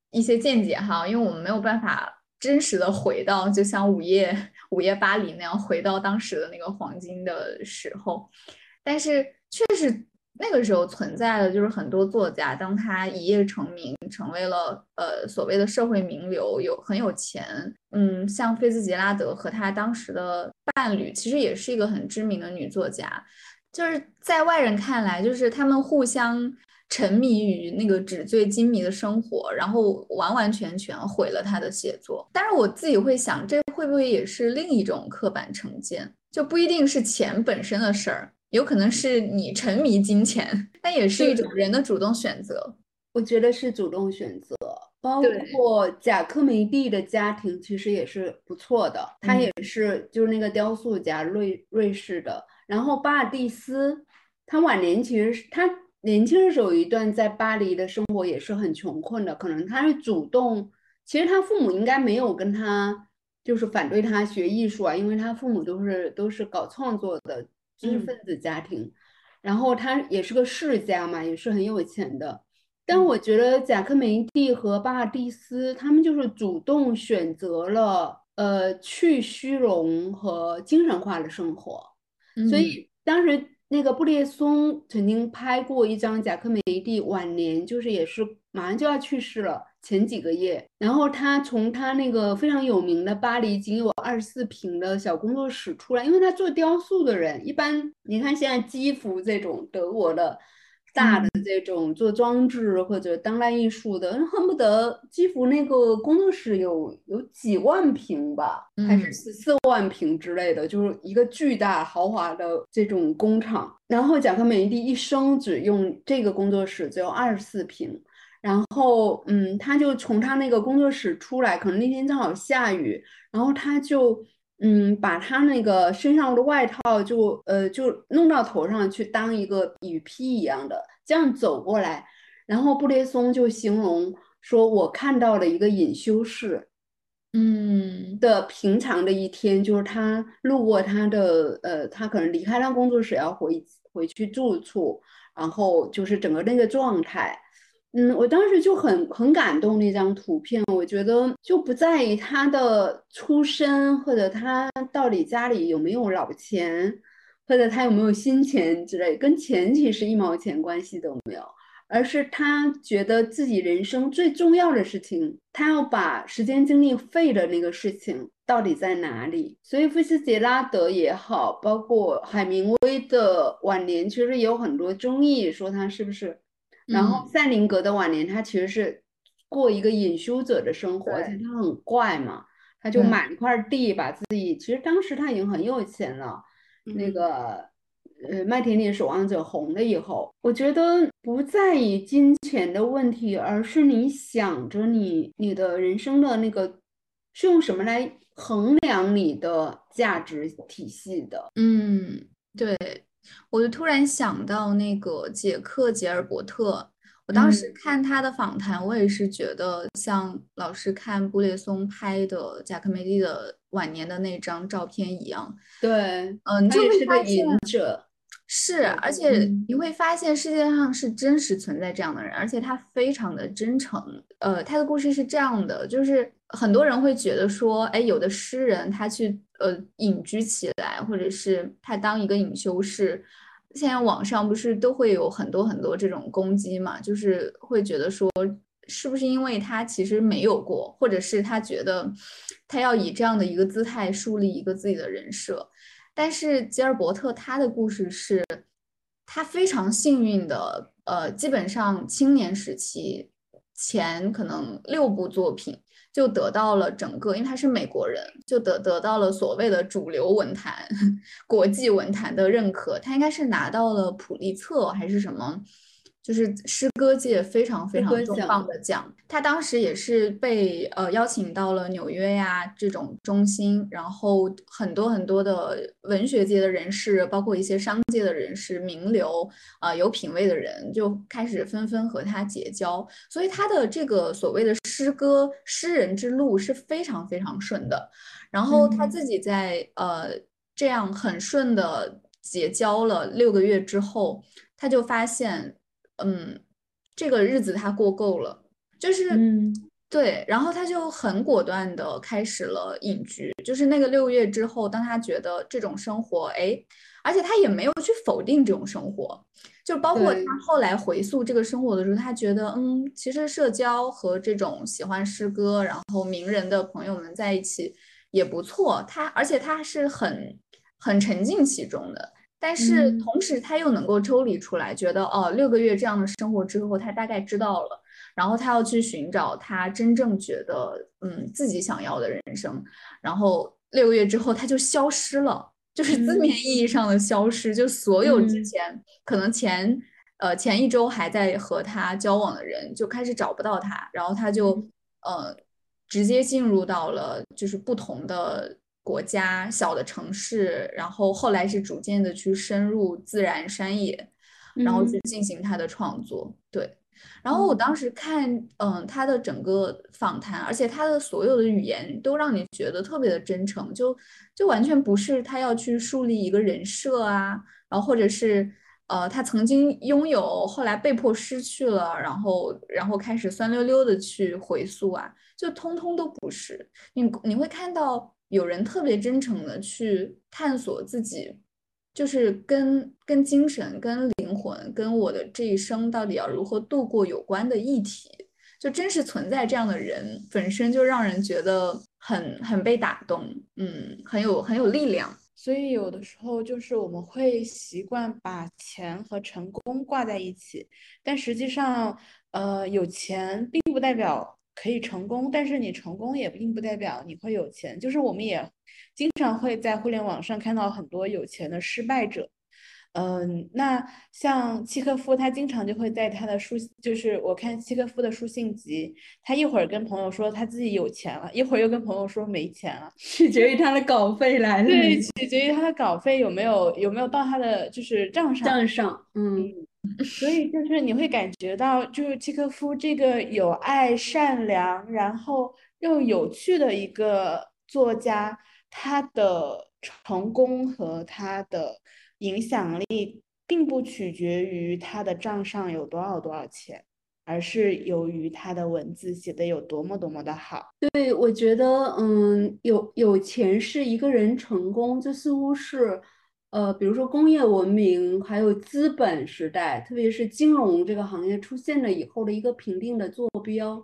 一些见解哈，因为我们没有办法真实的回到就像午夜午夜巴黎那样回到当时的那个黄金的时候，但是确实那个时候存在的就是很多作家，当他一夜成名，成为了呃所谓的社会名流，有很有钱，嗯，像菲茨杰拉德和他当时的伴侣，其实也是一个很知名的女作家。就是在外人看来，就是他们互相沉迷于那个纸醉金迷的生活，然后完完全全毁了他的写作。但是我自己会想，这会不会也是另一种刻板成见？就不一定是钱本身的事儿，有可能是你沉迷金钱，但也是一种人的主动选择。我觉得是主动选择。包括贾科梅蒂的家庭其实也是不错的，他也是就是那个雕塑家，瑞瑞士的。然后巴尔蒂斯，他晚年其实是他年轻的时候有一段在巴黎的生活也是很穷困的，可能他是主动，其实他父母应该没有跟他就是反对他学艺术啊，因为他父母都是都是搞创作的知识分子家庭，然后他也是个世家嘛，也是很有钱的。但我觉得贾科梅蒂和巴尔蒂斯他们就是主动选择了呃去虚荣和精神化的生活，所以当时那个布列松曾经拍过一张贾科梅蒂晚年，就是也是马上就要去世了前几个月，然后他从他那个非常有名的巴黎仅有二十四平的小工作室出来，因为他做雕塑的人一般，你看现在基辅这种德国的。大的这种做装置或者当代艺术的，恨不得基辅那个工作室有有几万平吧，还是十四万平之类的，就是一个巨大豪华的这种工厂。然后贾科梅蒂一生只用这个工作室只有二十四平，然后嗯，他就从他那个工作室出来，可能那天正好下雨，然后他就。嗯，把他那个身上的外套就呃就弄到头上去当一个雨披一样的，这样走过来。然后布列松就形容说：“我看到了一个隐修士，嗯的平常的一天，就是他路过他的呃，他可能离开他工作室要回回去住处，然后就是整个那个状态。”嗯，我当时就很很感动那张图片，我觉得就不在于他的出身，或者他到底家里有没有老钱，或者他有没有新钱之类，跟钱其实一毛钱关系都没有，而是他觉得自己人生最重要的事情，他要把时间精力费的那个事情到底在哪里。所以菲斯杰拉德也好，包括海明威的晚年，其实也有很多争议，说他是不是。然后赛林格的晚年，他其实是过一个隐修者的生活，而且他很怪嘛，他就买一块地，把自己其实当时他已经很有钱了。那个呃，麦田里的守望者红了以后，我觉得不在于金钱的问题，而是你想着你你的人生的那个是用什么来衡量你的价值体系的？嗯，对。我就突然想到那个杰克·杰尔伯特，我当时看他的访谈，我也是觉得像老师看布列松拍的贾克梅蒂的晚年的那张照片一样。对，嗯，就会发现是，而且你会发现世界上是真实存在这样的人，而且他非常的真诚。呃，他的故事是这样的，就是很多人会觉得说，哎，有的诗人他去呃隐居起来，或者是他当一个隐修士，现在网上不是都会有很多很多这种攻击嘛，就是会觉得说，是不是因为他其实没有过，或者是他觉得他要以这样的一个姿态树立一个自己的人设。但是吉尔伯特他的故事是，他非常幸运的，呃，基本上青年时期前可能六部作品就得到了整个，因为他是美国人，就得得到了所谓的主流文坛、国际文坛的认可。他应该是拿到了普利策还是什么？就是诗歌界非常非常重磅的奖，他当时也是被呃邀请到了纽约呀这种中心，然后很多很多的文学界的人士，包括一些商界的人士、名流啊有品位的人就开始纷纷和他结交，所以他的这个所谓的诗歌诗人之路是非常非常顺的。然后他自己在呃这样很顺的结交了六个月之后，他就发现。嗯，这个日子他过够了，就是嗯对，然后他就很果断的开始了隐居。就是那个六月之后，当他觉得这种生活，哎，而且他也没有去否定这种生活，就包括他后来回溯这个生活的时候，他觉得，嗯，其实社交和这种喜欢诗歌，然后名人的朋友们在一起也不错。他而且他是很很沉浸其中的。但是同时，他又能够抽离出来，觉得哦，六个月这样的生活之后，他大概知道了，然后他要去寻找他真正觉得嗯自己想要的人生，然后六个月之后他就消失了，就是字面意义上的消失。就所有之前可能前呃前一周还在和他交往的人，就开始找不到他，然后他就呃直接进入到了就是不同的国家、小的城市，然后后来是逐渐的去深入自然山野，然后去进行他的创作。对。然后我当时看，嗯，他的整个访谈，而且他的所有的语言都让你觉得特别的真诚，就就完全不是他要去树立一个人设啊，然后或者是呃他曾经拥有，后来被迫失去了，然后然后开始酸溜溜的去回溯啊，就通通都不是。你你会看到有人特别真诚的去探索自己。就是跟跟精神、跟灵魂、跟我的这一生到底要如何度过有关的议题，就真实存在这样的人，本身就让人觉得很很被打动，嗯，很有很有力量。所以有的时候就是我们会习惯把钱和成功挂在一起，但实际上，呃，有钱并不代表。可以成功，但是你成功也并不代表你会有钱。就是我们也经常会在互联网上看到很多有钱的失败者。嗯，那像契诃夫，他经常就会在他的书，就是我看契诃夫的书信集，他一会儿跟朋友说他自己有钱了，一会儿又跟朋友说没钱了，取决于他的稿费来对，取决于他的稿费有没有有没有到他的就是账上账上，嗯。所以就是你会感觉到，就是契诃夫这个有爱、善良，然后又有趣的一个作家，他的成功和他的影响力，并不取决于他的账上有多少多少钱，而是由于他的文字写的有多么多么的好。对，我觉得，嗯，有有钱是一个人成功，这似乎是。呃，比如说工业文明，还有资本时代，特别是金融这个行业出现了以后的一个评定的坐标。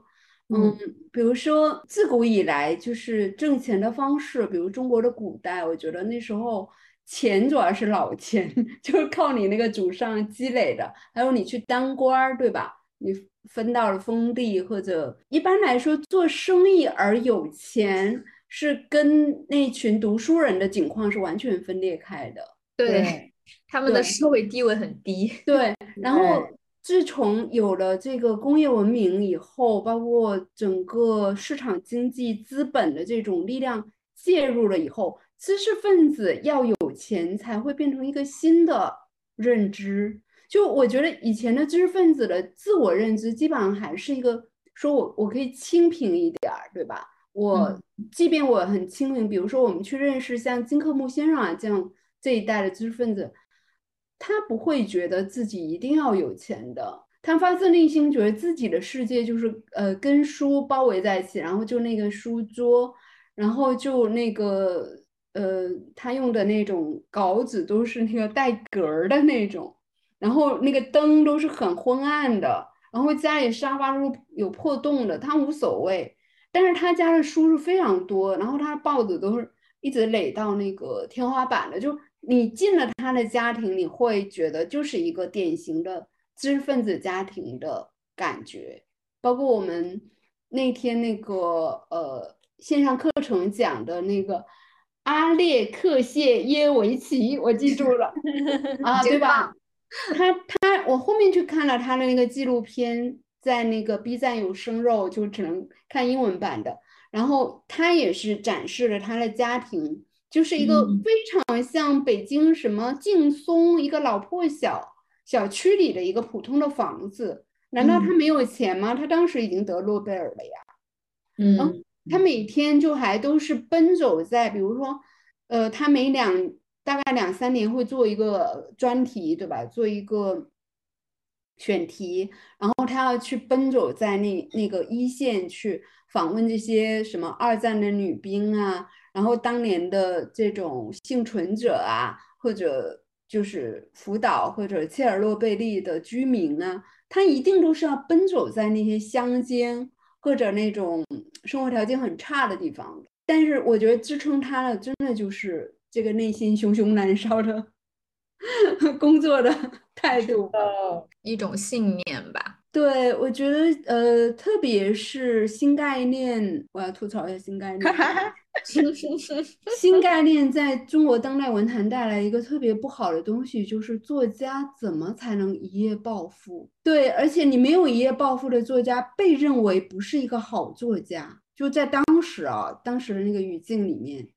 嗯，比如说自古以来就是挣钱的方式，比如中国的古代，我觉得那时候钱主要是老钱，就是靠你那个祖上积累的，还有你去当官儿，对吧？你分到了封地，或者一般来说做生意而有钱，是跟那群读书人的境况是完全分裂开的。对，他们的社会地位很低。对，然后自从有了这个工业文明以后，包括整个市场经济资本的这种力量介入了以后，知识分子要有钱才会变成一个新的认知。就我觉得以前的知识分子的自我认知基本上还是一个，说我我可以清贫一点儿，对吧？我即便我很清贫，比如说我们去认识像金克木先生啊这样。这一代的知识分子，他不会觉得自己一定要有钱的，他发自内心觉得自己的世界就是呃跟书包围在一起，然后就那个书桌，然后就那个呃他用的那种稿纸都是那个带格儿的那种，然后那个灯都是很昏暗的，然后家里沙发都有破洞的，他无所谓，但是他家的书是非常多，然后他的报纸都是一直垒到那个天花板的，就。你进了他的家庭，你会觉得就是一个典型的知识分子家庭的感觉。包括我们那天那个呃线上课程讲的那个阿列克谢耶维奇，我记住了 啊，对吧？他他我后面去看了他的那个纪录片，在那个 B 站有生肉，就只能看英文版的。然后他也是展示了他的家庭。就是一个非常像北京什么劲松一个老破小小区里的一个普通的房子，难道他没有钱吗？他当时已经得诺贝尔了呀。嗯，他每天就还都是奔走在，比如说，呃，他每两大概两三年会做一个专题，对吧？做一个选题，然后他要去奔走在那那个一线去访问这些什么二战的女兵啊。然后当年的这种幸存者啊，或者就是福岛或者切尔诺贝利的居民啊，他一定都是要奔走在那些乡间或者那种生活条件很差的地方。但是我觉得支撑他的，真的就是这个内心熊熊燃烧的 工作的态度，一种信念吧。对，我觉得呃，特别是新概念，我要吐槽一下新概念。新概念在中国当代文坛带来一个特别不好的东西，就是作家怎么才能一夜暴富？对，而且你没有一夜暴富的作家，被认为不是一个好作家。就在当时啊，当时的那个语境里面，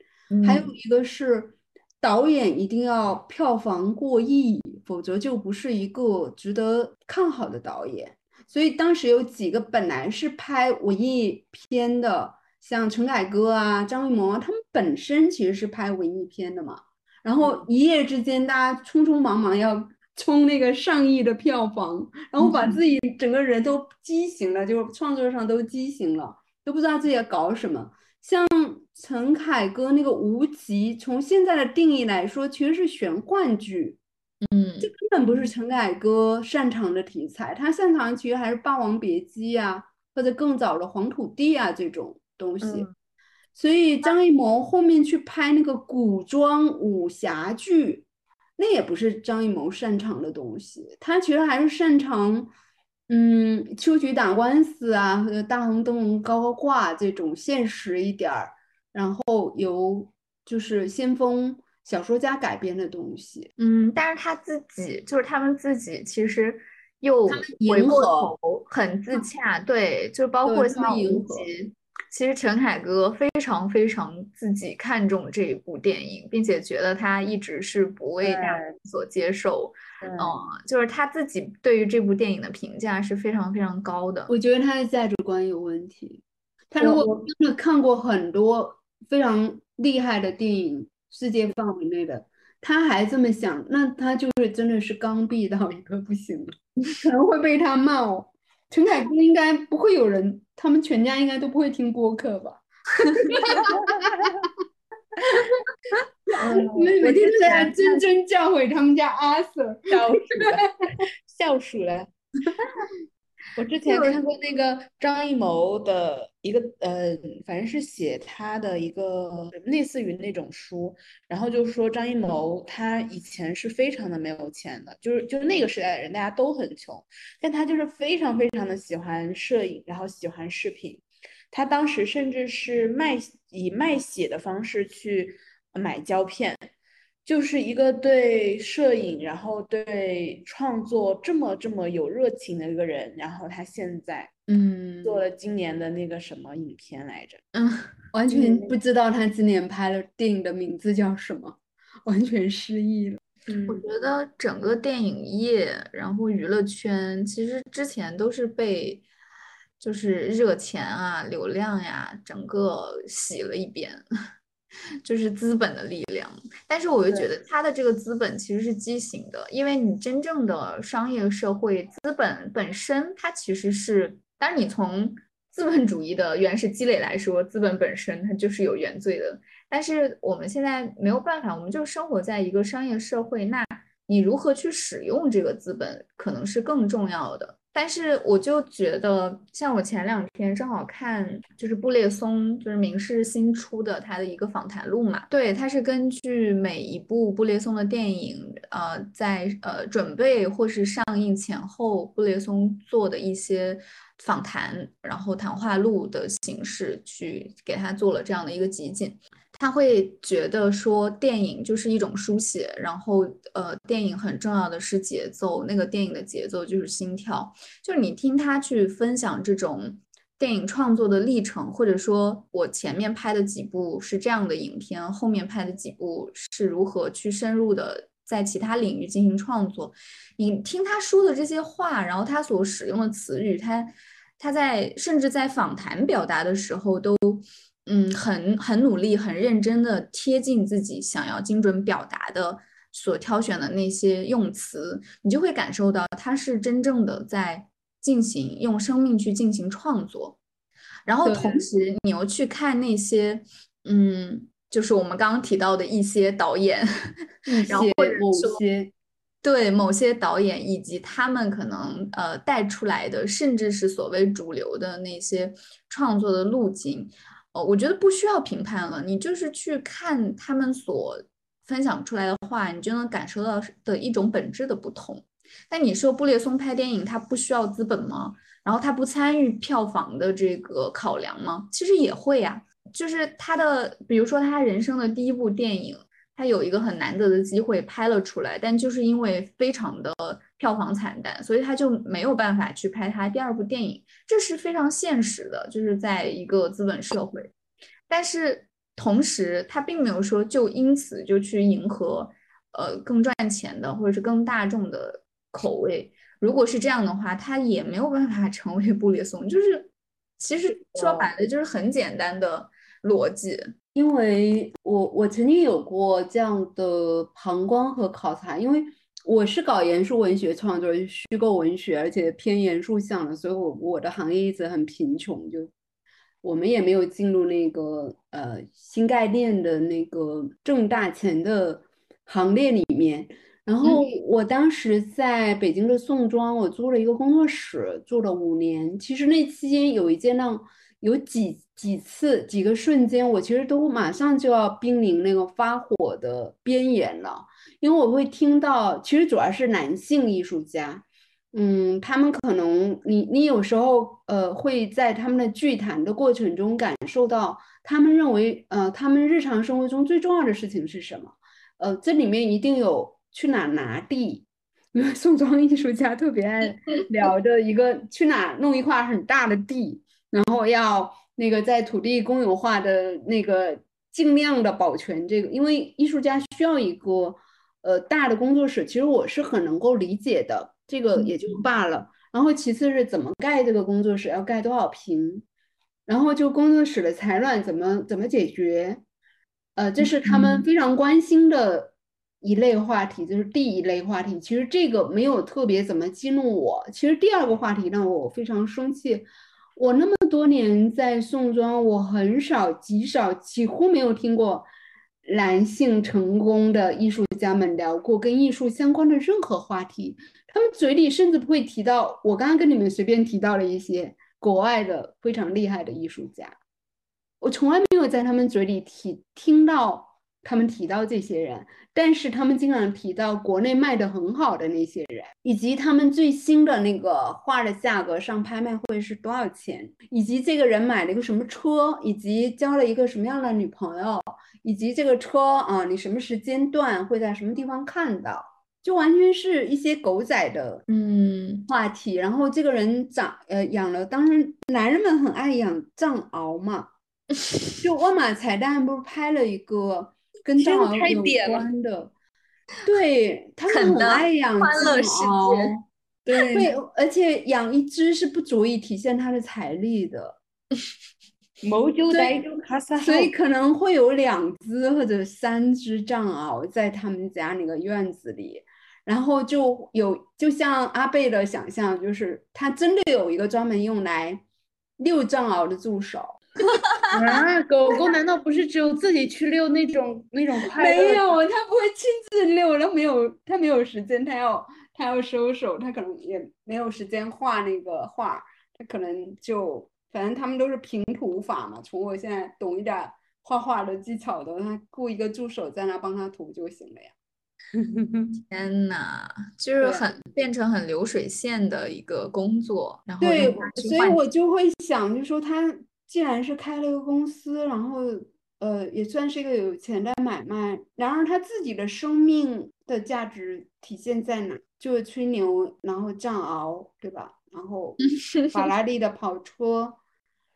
还有一个是导演一定要票房过亿，否则就不是一个值得看好的导演。所以当时有几个本来是拍文艺片的，像陈凯歌啊、张艺谋啊，他们本身其实是拍文艺片的嘛。然后一夜之间，大家匆匆忙忙要 冲那个上亿的票房，然后把自己整个人都畸形了，就创作上都畸形了，都不知道自己要搞什么。像陈凯歌那个《无极》，从现在的定义来说，其实是玄幻剧。嗯，这根本不是陈凯歌擅长的题材，他擅长其实还是《霸王别姬》啊，或者更早的《黄土地》啊这种东西。所以张艺谋后面去拍那个古装武侠剧，那也不是张艺谋擅长的东西，他其实还是擅长，嗯，秋菊打官司啊，或者大红灯笼高高挂这种现实一点儿，然后由就是先锋。小说家改编的东西，嗯，但是他自己就是他们自己，其实又回过头很自洽，对，就包括像《无极》，其实陈凯歌非常非常自己看重这一部电影，并且觉得他一直是不为大众所接受，嗯，就是他自己对于这部电影的评价是非常非常高的。我觉得他的价值观有问题，他如果真的看过很多非常厉害的电影。世界范围内的，他还这么想，那他就是真的是刚愎到一个不行了，可能会被他骂哦。陈凯歌应该不会有人，他们全家应该都不会听播客吧？每每天都在谆谆教诲他们家阿 Sir，笑死了，笑死了。我之前看过那个张艺谋的一个，呃，反正是写他的一个类似于那种书，然后就说张艺谋他以前是非常的没有钱的，就是就那个时代的人大家都很穷，但他就是非常非常的喜欢摄影，然后喜欢视频，他当时甚至是卖以卖血的方式去买胶片。就是一个对摄影，然后对创作这么这么有热情的一个人，然后他现在嗯做了今年的那个什么影片来着？嗯，完全不知道他今年拍的电影的名字叫什么，完全失忆了。嗯，我觉得整个电影业，然后娱乐圈，其实之前都是被就是热钱啊、流量呀，整个洗了一遍。就是资本的力量，但是我又觉得它的这个资本其实是畸形的，因为你真正的商业社会资本本身，它其实是，当然你从资本主义的原始积累来说，资本本身它就是有原罪的。但是我们现在没有办法，我们就生活在一个商业社会，那你如何去使用这个资本，可能是更重要的。但是我就觉得，像我前两天正好看，就是布列松，就是明世新出的他的一个访谈录嘛。对，他是根据每一部布列松的电影，呃，在呃准备或是上映前后，布列松做的一些访谈，然后谈话录的形式去给他做了这样的一个集锦。他会觉得说电影就是一种书写，然后呃，电影很重要的是节奏，那个电影的节奏就是心跳，就是你听他去分享这种电影创作的历程，或者说我前面拍的几部是这样的影片，后面拍的几部是如何去深入的在其他领域进行创作，你听他说的这些话，然后他所使用的词语，他他在甚至在访谈表达的时候都。嗯，很很努力，很认真的贴近自己想要精准表达的所挑选的那些用词，你就会感受到他是真正的在进行用生命去进行创作。然后同时，你又去看那些，嗯，就是我们刚刚提到的一些导演，然后或者某些对某些导演以及他们可能呃带出来的，甚至是所谓主流的那些创作的路径。哦，我觉得不需要评判了，你就是去看他们所分享出来的话，你就能感受到的一种本质的不同。但你说布列松拍电影，他不需要资本吗？然后他不参与票房的这个考量吗？其实也会呀。就是他的，比如说他人生的第一部电影，他有一个很难得的机会拍了出来，但就是因为非常的票房惨淡，所以他就没有办法去拍他第二部电影，这是非常现实的，就是在一个资本社会。但是同时，他并没有说就因此就去迎合，呃，更赚钱的或者是更大众的口味。如果是这样的话，他也没有办法成为布列松。就是其实说白了，就是很简单的逻辑。因为我我曾经有过这样的旁观和考察，因为我是搞严肃文学创作、虚构文学，而且偏严肃向的，所以我我的行业一直很贫穷，就我们也没有进入那个呃新概念的那个挣大钱的行列里面。然后我当时在北京的宋庄，我租了一个工作室，住了五年。其实那期间有一件让有几几次几个瞬间，我其实都马上就要濒临那个发火的边缘了，因为我会听到，其实主要是男性艺术家，嗯，他们可能你你有时候呃会在他们的剧谈的过程中感受到，他们认为呃他们日常生活中最重要的事情是什么？呃，这里面一定有。去哪拿地？因为宋庄艺术家特别爱 聊的一个，去哪弄一块很大的地，然后要那个在土地公有化的那个尽量的保全这个，因为艺术家需要一个呃大的工作室，其实我是很能够理解的，这个也就罢了。然后其次是怎么盖这个工作室，要盖多少平，然后就工作室的财乱怎么怎么解决，呃，这是他们非常关心的。一类话题就是第一类话题，其实这个没有特别怎么激怒我。其实第二个话题让我非常生气。我那么多年在宋庄，我很少、极少、几乎没有听过男性成功的艺术家们聊过跟艺术相关的任何话题。他们嘴里甚至不会提到我刚刚跟你们随便提到了一些国外的非常厉害的艺术家，我从来没有在他们嘴里提听到。他们提到这些人，但是他们经常提到国内卖的很好的那些人，以及他们最新的那个画的价格上拍卖会是多少钱，以及这个人买了一个什么车，以及交了一个什么样的女朋友，以及这个车啊，你什么时间段会在什么地方看到，就完全是一些狗仔的嗯话题。然后这个人长呃养了，当时男人们很爱养藏獒嘛，就万马彩蛋不是拍了一个。跟藏獒有关的，对他们很爱养藏獒，对，而且养一只是不足以体现他的财力的，所以可能会有两只或者三只藏獒在他们家那个院子里，然后就有就像阿贝的想象，就是他真的有一个专门用来遛藏獒的助手。啊，狗狗难道不是只有自己去遛那种那种快乐？没有，它不会亲自遛，它没有，它没有时间，它要它要收手，它可能也没有时间画那个画，它可能就反正他们都是平涂法嘛。从我现在懂一点画画的技巧的，他雇一个助手在那帮他涂就行了呀。天呐，就是很变成很流水线的一个工作，然后对，所以我就会想，就说他。既然是开了一个公司，然后呃也算是一个有钱的买卖。然而他自己的生命的价值体现在哪？就是吹牛，然后藏獒，对吧？然后 法拉利的跑车，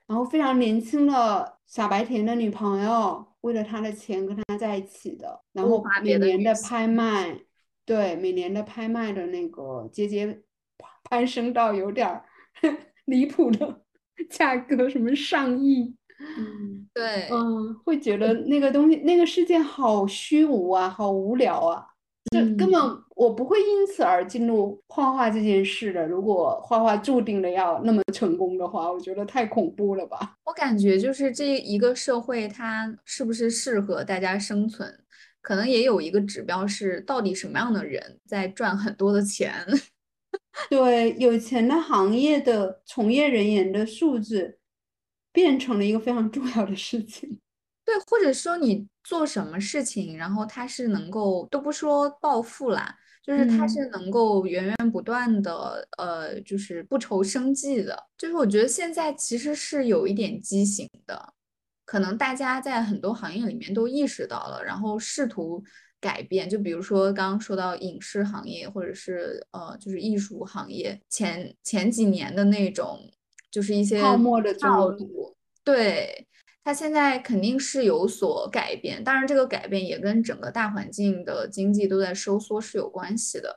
然后非常年轻的傻白甜的女朋友，为了他的钱跟他在一起的。然后每年的拍卖，对每年的拍卖的那个节节 攀升到有点 离谱的。价格什么上亿？嗯，对，嗯，会觉得那个东西那个世界好虚无啊，好无聊啊，就根本我不会因此而进入画画这件事的。如果画画注定了要那么成功的话，我觉得太恐怖了吧。我感觉就是这一个社会，它是不是适合大家生存，可能也有一个指标是到底什么样的人在赚很多的钱。对有钱的行业的从业人员的素质，变成了一个非常重要的事情。对，或者说你做什么事情，然后他是能够都不说暴富啦，就是他是能够源源不断的，呃，就是不愁生计的。就是我觉得现在其实是有一点畸形的，可能大家在很多行业里面都意识到了，然后试图改变。就比如说刚刚说到影视行业，或者是呃，就是艺术行业前前几年的那种，就是一些泡沫的套路，对。它现在肯定是有所改变，当然这个改变也跟整个大环境的经济都在收缩是有关系的。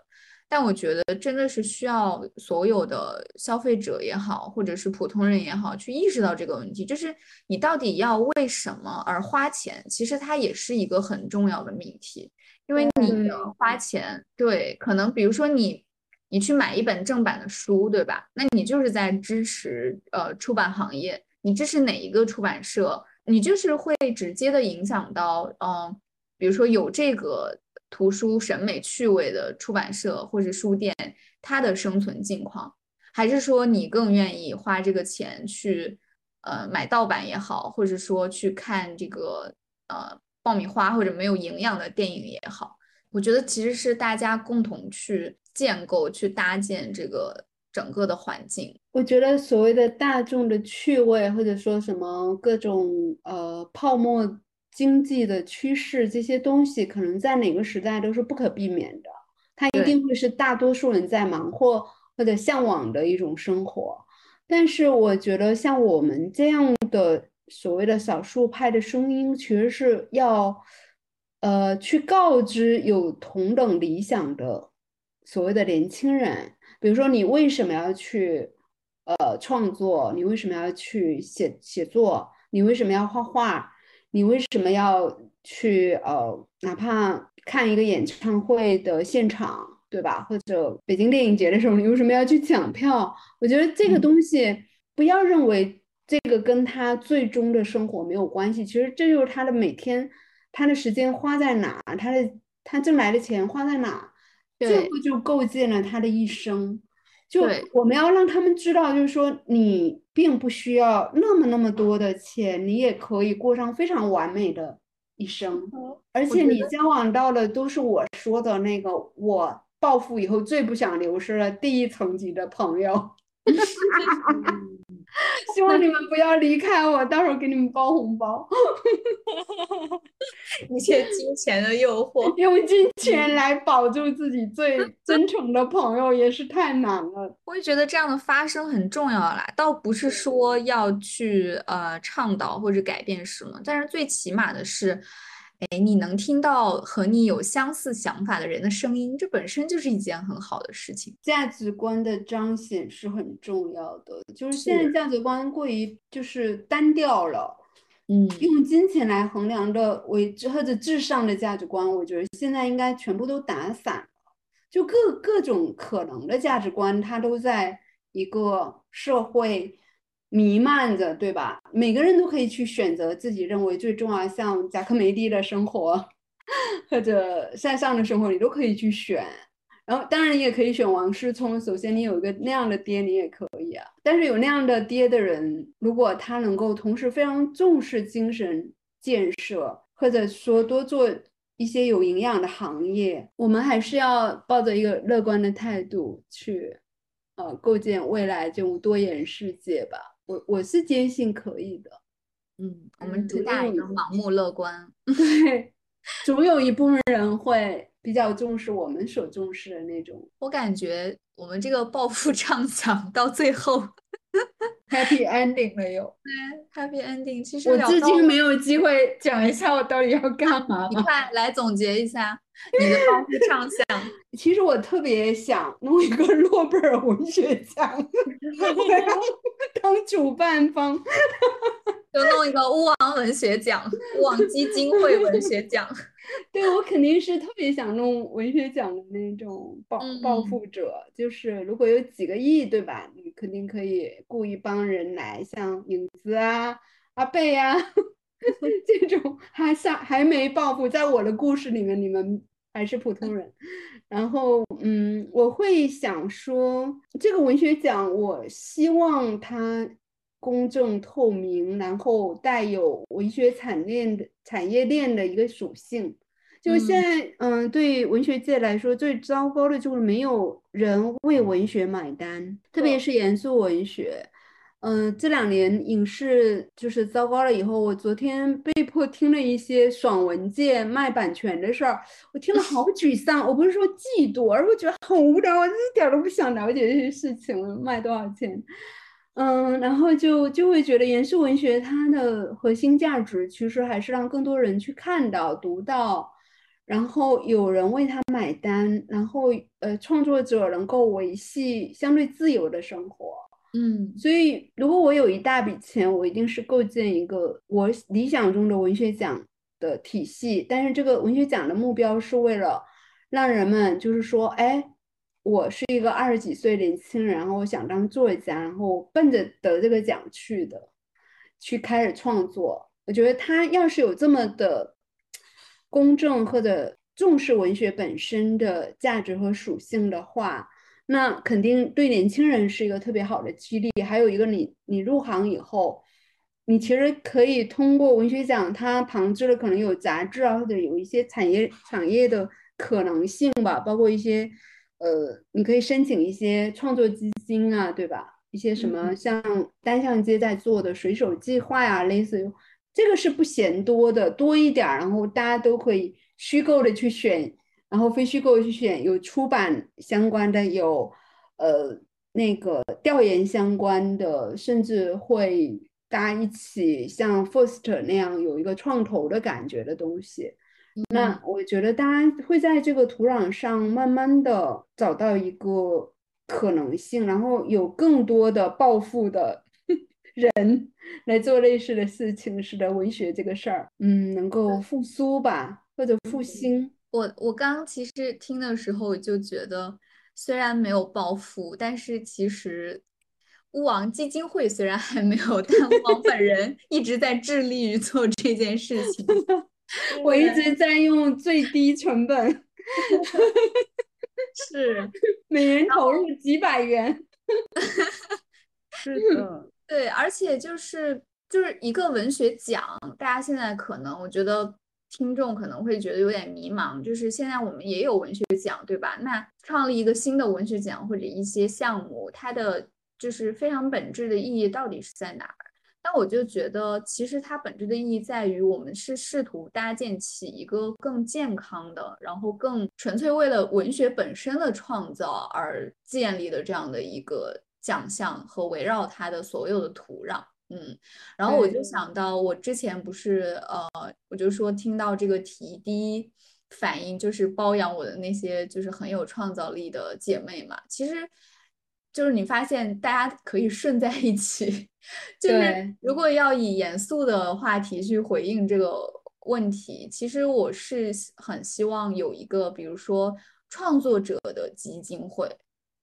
但我觉得真的是需要所有的消费者也好，或者是普通人也好，去意识到这个问题，就是你到底要为什么而花钱？其实它也是一个很重要的命题，因为你的花钱，对，可能比如说你你去买一本正版的书，对吧？那你就是在支持呃出版行业。你支持哪一个出版社，你就是会直接的影响到，嗯，比如说有这个图书审美趣味的出版社或者书店，它的生存境况，还是说你更愿意花这个钱去，呃，买盗版也好，或者说去看这个呃爆米花或者没有营养的电影也好，我觉得其实是大家共同去建构、去搭建这个。整个的环境，我觉得所谓的大众的趣味，或者说什么各种呃泡沫经济的趋势，这些东西可能在哪个时代都是不可避免的。它一定会是大多数人在忙或或者向往的一种生活。但是我觉得像我们这样的所谓的少数派的声音，其实是要呃去告知有同等理想的所谓的年轻人。比如说，你为什么要去呃创作？你为什么要去写写作？你为什么要画画？你为什么要去呃，哪怕看一个演唱会的现场，对吧？或者北京电影节的时候，你为什么要去抢票？我觉得这个东西不要认为这个跟他最终的生活没有关系。其实这就是他的每天，他的时间花在哪，他的他挣来的钱花在哪。最后就构建了他的一生。就我们要让他们知道，就是说你并不需要那么那么多的钱，你也可以过上非常完美的一生。而且你交往到的都是我说的那个，我暴富以后最不想流失的第一层级的朋友。希望你们不要离开我，到时候给你们包红包。一些金钱的诱惑，用金钱来保住自己最真诚的朋友也是太难了。我也觉得这样的发生很重要啦，倒不是说要去呃倡导或者改变什么，但是最起码的是。哎，你能听到和你有相似想法的人的声音，这本身就是一件很好的事情。价值观的彰显是很重要的，就是现在价值观过于就是单调了。嗯，用金钱来衡量的为或者至上的价值观，我觉得现在应该全部都打散了。就各各种可能的价值观，它都在一个社会。弥漫着，对吧？每个人都可以去选择自己认为最重要，像贾科梅蒂的生活，或者塞尚的生活，你都可以去选。然后，当然你也可以选王思聪。首先，你有一个那样的爹，你也可以啊。但是有那样的爹的人，如果他能够同时非常重视精神建设，或者说多做一些有营养的行业，我们还是要抱着一个乐观的态度去，呃，构建未来这种多元世界吧。我我是坚信可以的，嗯，我们主打一个盲目乐观，对，总有一部分人会比较重视我们所重视的那种。我感觉我们这个暴富 畅想到最后 happy ending 了有，对，happy ending。其实我至今没有机会讲一下我到底要干嘛，你快来总结一下。你的暴富畅想，其实我特别想弄一个 诺贝尔文学奖，当主办方，就弄一个乌王文学奖、乌王基金会文学奖。对我肯定是特别想弄文学奖的那种暴暴富者，就是如果有几个亿，对吧？你肯定可以雇一帮人来，像影子啊、阿贝呀。这种还像还没暴富，在我的故事里面，你们还是普通人。然后，嗯，我会想说，这个文学奖，我希望它公正透明，然后带有文学产链的产业链的一个属性。就现在，嗯，对文学界来说，最糟糕的就是没有人为文学买单，特别是严肃文学。嗯，这两年影视就是糟糕了以后，我昨天被迫听了一些爽文界卖版权的事儿，我听了好沮丧。我不是说嫉妒，而是我觉得很无聊，我一点都不想了解这些事情，卖多少钱？嗯，然后就就会觉得严肃文学它的核心价值其实还是让更多人去看到、读到，然后有人为他买单，然后呃，创作者能够维系相对自由的生活。嗯，所以如果我有一大笔钱，我一定是构建一个我理想中的文学奖的体系。但是这个文学奖的目标是为了让人们就是说，哎，我是一个二十几岁年轻人，然后我想当作家，然后奔着得这个奖去的，去开始创作。我觉得他要是有这么的公正或者重视文学本身的价值和属性的话。那肯定对年轻人是一个特别好的激励。还有一个，你你入行以后，你其实可以通过文学奖，它旁支了可能有杂志啊，或者有一些产业产业的可能性吧，包括一些呃，你可以申请一些创作基金啊，对吧？一些什么像单向街在做的水手计划呀，类似于这个是不嫌多的，多一点，然后大家都可以虚构的去选。然后非虚构去选有出版相关的，有呃那个调研相关的，甚至会大家一起像 First 那样有一个创投的感觉的东西。那我觉得大家会在这个土壤上慢慢的找到一个可能性，然后有更多的暴富的 人来做类似的事情，使得文学这个事儿，嗯，能够复苏吧，或者复兴。我我刚其实听的时候就觉得，虽然没有暴富，但是其实乌王基金会虽然还没有，但王本人一直在致力于做这件事情。我一直在用最低成本，是每人投入几百元。是的，对，而且就是就是一个文学奖，大家现在可能我觉得。听众可能会觉得有点迷茫，就是现在我们也有文学奖，对吧？那创立一个新的文学奖或者一些项目，它的就是非常本质的意义到底是在哪儿？那我就觉得，其实它本质的意义在于，我们是试图搭建起一个更健康的，然后更纯粹为了文学本身的创造而建立的这样的一个奖项和围绕它的所有的土壤。嗯，然后我就想到，我之前不是呃，我就说听到这个题，第一反应就是包养我的那些就是很有创造力的姐妹嘛。其实，就是你发现大家可以顺在一起，就是如果要以严肃的话题去回应这个问题，其实我是很希望有一个，比如说创作者的基金会，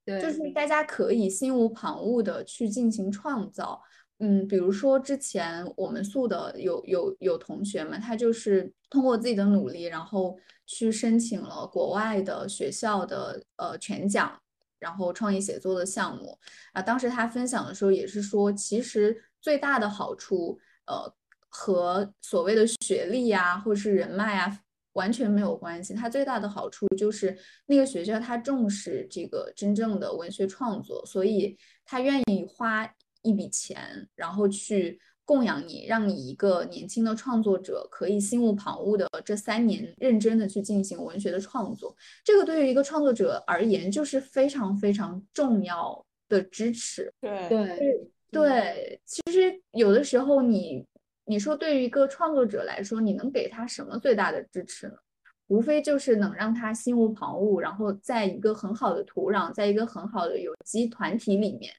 对，就是。大家可以心无旁骛的去进行创造。嗯，比如说之前我们宿的有有有同学们，他就是通过自己的努力，然后去申请了国外的学校的呃全奖，然后创意写作的项目啊。当时他分享的时候也是说，其实最大的好处，呃，和所谓的学历呀或者是人脉啊完全没有关系。它最大的好处就是那个学校它重视这个真正的文学创作，所以他愿意花。一笔钱，然后去供养你，让你一个年轻的创作者可以心无旁骛的这三年认真的去进行文学的创作。这个对于一个创作者而言，就是非常非常重要的支持。对对对，其实有的时候，你你说对于一个创作者来说，你能给他什么最大的支持呢？无非就是能让他心无旁骛，然后在一个很好的土壤，在一个很好的有机团体里面。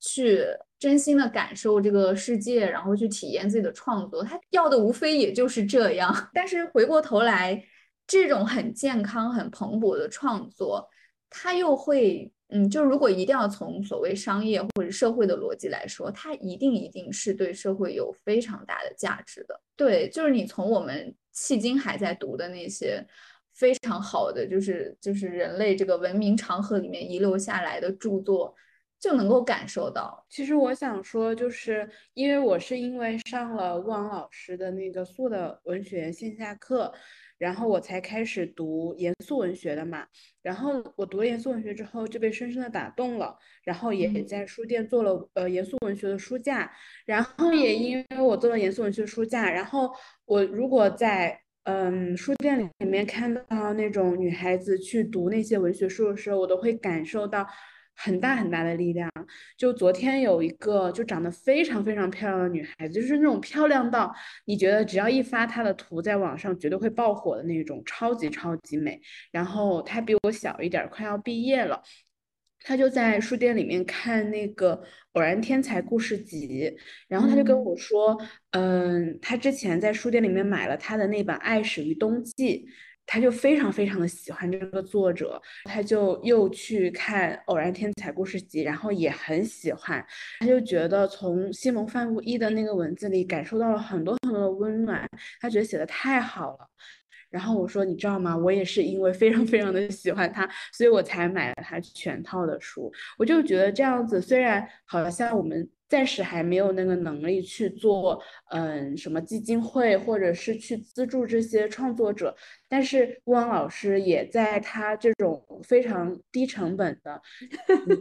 去真心的感受这个世界，然后去体验自己的创作，他要的无非也就是这样。但是回过头来，这种很健康、很蓬勃的创作，它又会，嗯，就如果一定要从所谓商业或者社会的逻辑来说，它一定一定是对社会有非常大的价值的。对，就是你从我们迄今还在读的那些非常好的，就是就是人类这个文明长河里面遗留下来的著作。就能够感受到。其实我想说，就是因为我是因为上了汪老师的那个素的文学线下课。然后我才开始读严肃文学的嘛，然后我读了严肃文学之后就被深深的打动了，然后也在书店做了呃严肃文学的书架，然后也因为我做了严肃文学书架，然后我如果在嗯书店里面看到那种女孩子去读那些文学书的时候，我都会感受到。很大很大的力量。就昨天有一个就长得非常非常漂亮的女孩子，就是那种漂亮到你觉得只要一发她的图在网上绝对会爆火的那种，超级超级美。然后她比我小一点，快要毕业了。她就在书店里面看那个《偶然天才故事集》，然后她就跟我说，嗯，她之前在书店里面买了她的那本《爱始于冬季》。他就非常非常的喜欢这个作者，他就又去看《偶然天才故事集》，然后也很喜欢，他就觉得从西蒙范布伊的那个文字里感受到了很多很多的温暖，他觉得写的太好了。然后我说，你知道吗？我也是因为非常非常的喜欢他，所以我才买了他全套的书。我就觉得这样子，虽然好像我们。暂时还没有那个能力去做，嗯，什么基金会，或者是去资助这些创作者。但是顾王老师也在他这种非常低成本的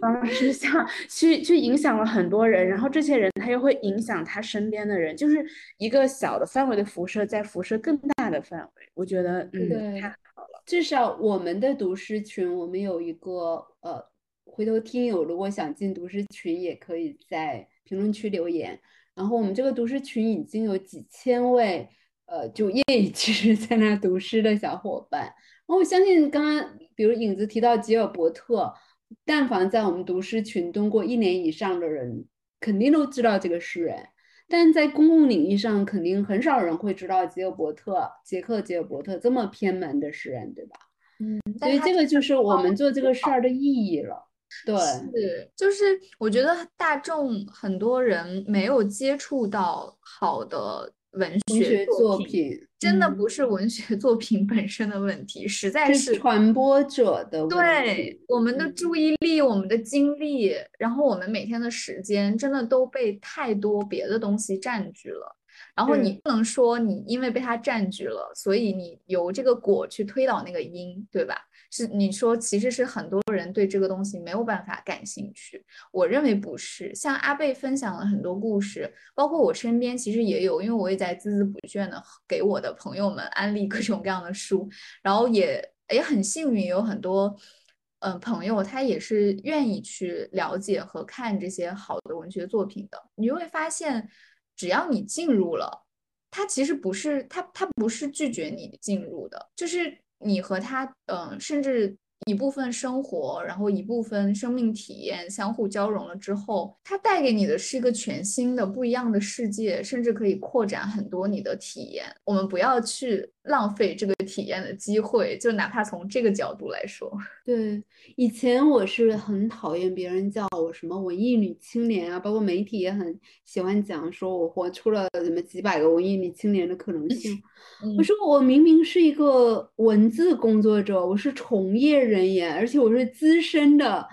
方式下 去去影响了很多人，然后这些人他又会影响他身边的人，就是一个小的范围的辐射在辐射更大的范围。我觉得，嗯，太好了。至少我们的读诗群，我们有一个，呃，回头听友如果想进读诗群，也可以在。评论区留言，然后我们这个读诗群已经有几千位，呃，就业余其实在那读诗的小伙伴。然后我相信，刚刚比如影子提到吉尔伯特，但凡在我们读诗群蹲过一年以上的人，肯定都知道这个诗人。但在公共领域上，肯定很少人会知道吉尔伯特，杰克吉尔伯特这么偏门的诗人，对吧？嗯，所以这个就是我们做这个事儿的意义了。对，是就是我觉得大众很多人没有接触到好的文学作品，真的不是文学作品本身的问题，实在是传播者的问题。对，我们的注意力、我们的精力，然后我们每天的时间，真的都被太多别的东西占据了。然后你不能说你因为被它占据了，所以你由这个果去推导那个因，对吧？是你说，其实是很多人对这个东西没有办法感兴趣。我认为不是，像阿贝分享了很多故事，包括我身边其实也有，因为我也在孜孜不倦的给我的朋友们安利各种各样的书，然后也也很幸运有很多嗯朋友，他也是愿意去了解和看这些好的文学作品的。你会发现。只要你进入了，他其实不是他，他不是拒绝你进入的，就是你和他，嗯，甚至。一部分生活，然后一部分生命体验相互交融了之后，它带给你的是一个全新的、不一样的世界，甚至可以扩展很多你的体验。我们不要去浪费这个体验的机会，就哪怕从这个角度来说。对，以前我是很讨厌别人叫我什么文艺女青年啊，包括媒体也很喜欢讲说我活出了什么几百个文艺女青年的可能性。我说我明明是一个文字工作者，我是从业人员，而且我是资深的。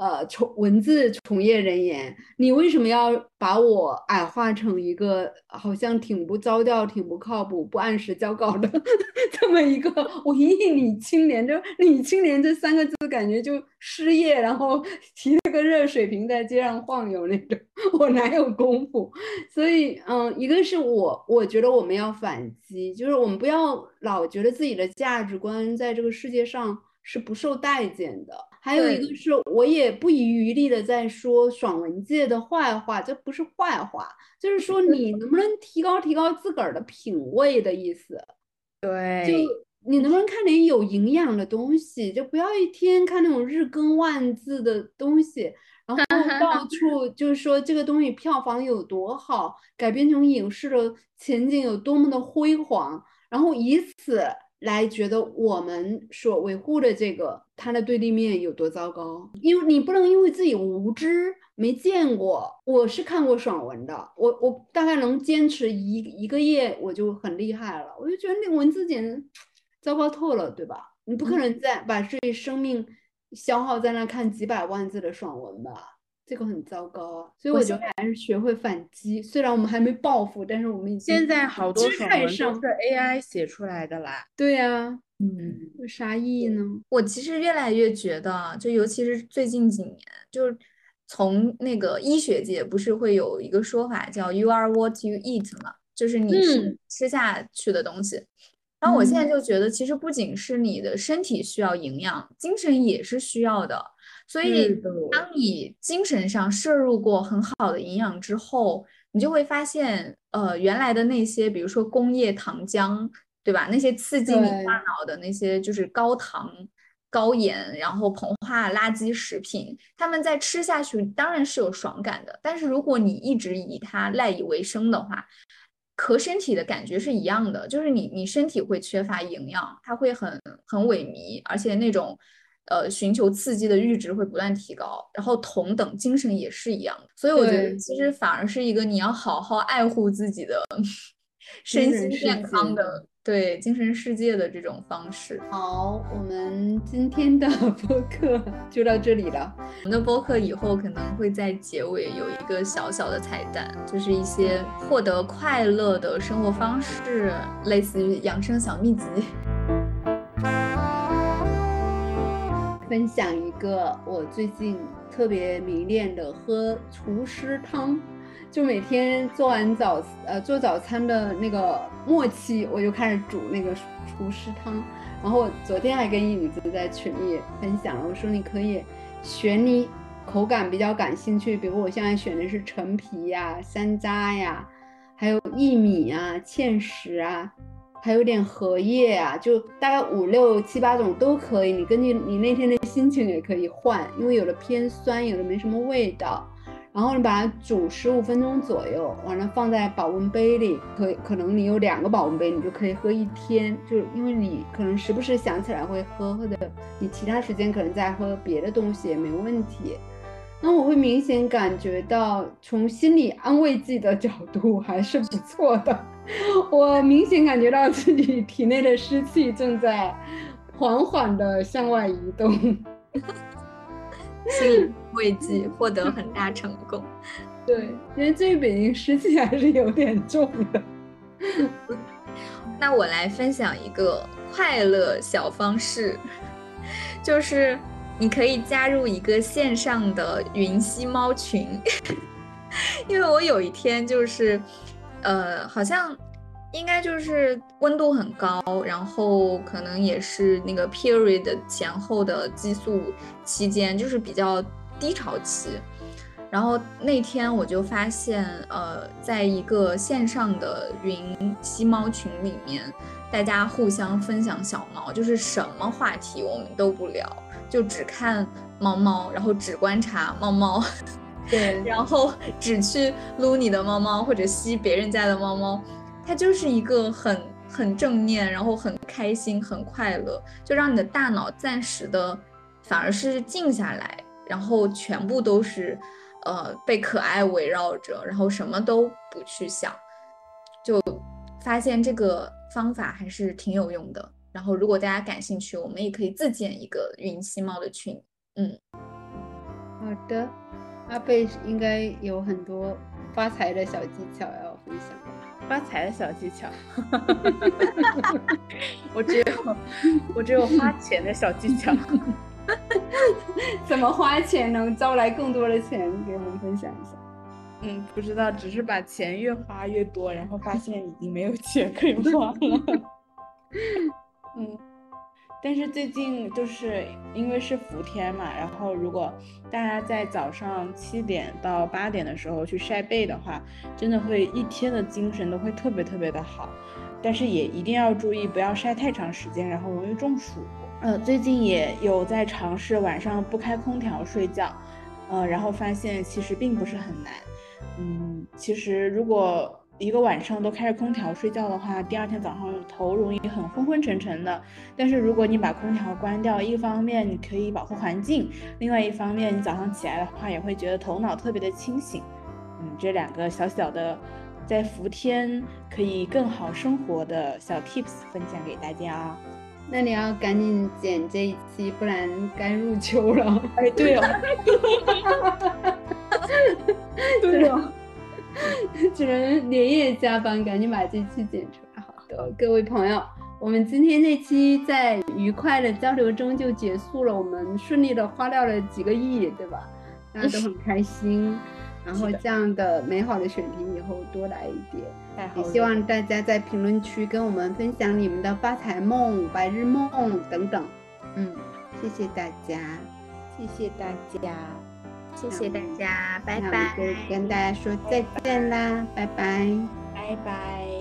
呃，从文字从业人员，你为什么要把我矮化成一个好像挺不着调、挺不靠谱、不按时交稿的 这么一个文艺女青年？就“女青年”这三个字，感觉就失业，然后 提了个热水瓶在街上晃悠那种。我哪有功夫？所以，嗯，一个是我，我觉得我们要反击，就是我们不要老觉得自己的价值观在这个世界上是不受待见的。还有一个是我也不遗余力的在说爽文界的坏话，这不是坏话，就是说 你能不能提高提高自个儿的品味的意思。对，就你能不能看点有营养的东西，就不要一天看那种日更万字的东西，然后 到处就是说这个东西票房有多好，改编成影视的前景有多么的辉煌，然后以此。来觉得我们所维护的这个它的对立面有多糟糕？因为你不能因为自己无知没见过，我是看过爽文的，我我大概能坚持一一个月我就很厉害了，我就觉得那文字简直糟糕透了，对吧？你不可能再把自己生命消耗在那看几百万字的爽文吧？这个很糟糕啊。所以我觉得还是学会反击。虽然我们还没报复，但是我们已经现在好多爽文都上是 AI 写出来的啦。对呀、嗯，有啥意义呢？我其实越来越觉得，就尤其是最近几年，就是从那个医学界不是会有一个说法叫 “you are what you eat” 嘛，就是你是嗯吃下去的东西。然后我现在嗯就觉得，其实不仅是你的身体需要营养，精神也是需要的。所以当你精神上摄入过很好的营养之后，你就会发现，呃，原来的那些，比如说工业糖浆，对吧？那些刺激你大脑的那些就是高糖、高盐，然后膨化垃圾食品，他们在吃下去当然是有爽感的，但是如果你一直以它赖以为生的话，和身体的感觉是一样的，就是你你身体会缺乏营养，它会很很萎靡，而且那种呃寻求刺激的阈值会不断提高，然后同等精神也是一样的，所以我觉得其实反而是一个你要好好爱护自己的身心健康的对精神世界的这种方式。好，我们今天的播客 就到这里了。我们的播客以后可能会在结尾有一个小小的彩蛋，就是一些获得快乐的生活方式，类似于养生小秘籍。分享一个我最近特别迷恋的喝厨师汤，就每天做完早呃做早餐的那个末期，我就开始煮那个厨师汤。然后我昨天还跟影子在群里分享了，我说你可以选你口感比较感兴趣，比如我现在选的是陈皮呀、山楂呀，还有薏米呀、芡实啊，还有点荷叶啊，就大概五六七八种都可以。你根据你那天的心情也可以换，因为有的偏酸，有的没什么味道。然后你把它煮十五分钟左右，完了放在保温杯里，可可能你有两个保温杯，你就可以喝一天。就是因为你可能时不时想起来会喝，或者你其他时间可能在喝别的东西也没问题。那我会明显感觉到，从心理安慰剂的角度还是不错的。我明显感觉到自己体内的湿气正在缓缓的向外移动。心理慰藉获得很大成功。对，因为这北京湿气还是有点重的。那我来分享一个快乐小方式，就是你可以加入一个线上的云吸猫群，因为我有一天就是，呃，好像应该就是温度很高，然后可能也是那个 period 前后的激素期间，就是比较低潮期。然后那天我就发现，呃，在一个线上的云吸猫群里面，大家互相分享小猫，就是什么话题我们都不聊，就只看猫猫，然后只观察猫猫，对，然后只去撸你的猫猫或者吸别人家的猫猫，它就是一个很很正念，然后很开心、很快乐，就让你的大脑暂时的反而是静下来，然后全部都是呃被可爱围绕着，然后什么都不去想，就发现这个方法还是挺有用的。然后如果大家感兴趣，我们也可以自建一个云吸猫的群。嗯，好的，阿贝应该有很多发财的小技巧要分享。发财的小技巧，我只有我只有花钱的小技巧。怎么花钱能招来更多的钱？给我们分享一下。嗯，不知道，只是把钱越花越多，然后发现已经没有钱可以花了。嗯，但是最近就是因为是伏天嘛，然后如果大家在早上七点到八点的时候去晒背的话，真的会一天的精神都会特别特别的好。但是也一定要注意，不要晒太长时间，然后容易中暑。呃，最近也有在尝试晚上不开空调睡觉，呃，然后发现其实并不是很难。嗯，其实如果一个晚上都开着空调睡觉的话，第二天早上头容易很昏昏沉沉的。但是如果你把空调关掉，一方面你可以保护环境，另外一方面你早上起来的话也会觉得头脑特别的清醒。嗯，这两个小小的在伏天可以更好生活的小 tips 分享给大家啊。那你要赶紧剪这一期，不然该入秋了。哎，对哦。对的，只能连夜加班，赶紧把这期剪出来。好的，各位朋友，我们今天这期在愉快的交流中就结束了，我们顺利的花掉了几个亿，对吧？大家都很开心。然后这样的美好的选题以后多来一点，也希望大家在评论区跟我们分享你们的发财梦、白日梦等等。嗯，谢谢大家，谢谢大家，谢谢大家，拜拜。跟大家说再见啦，拜拜，拜拜。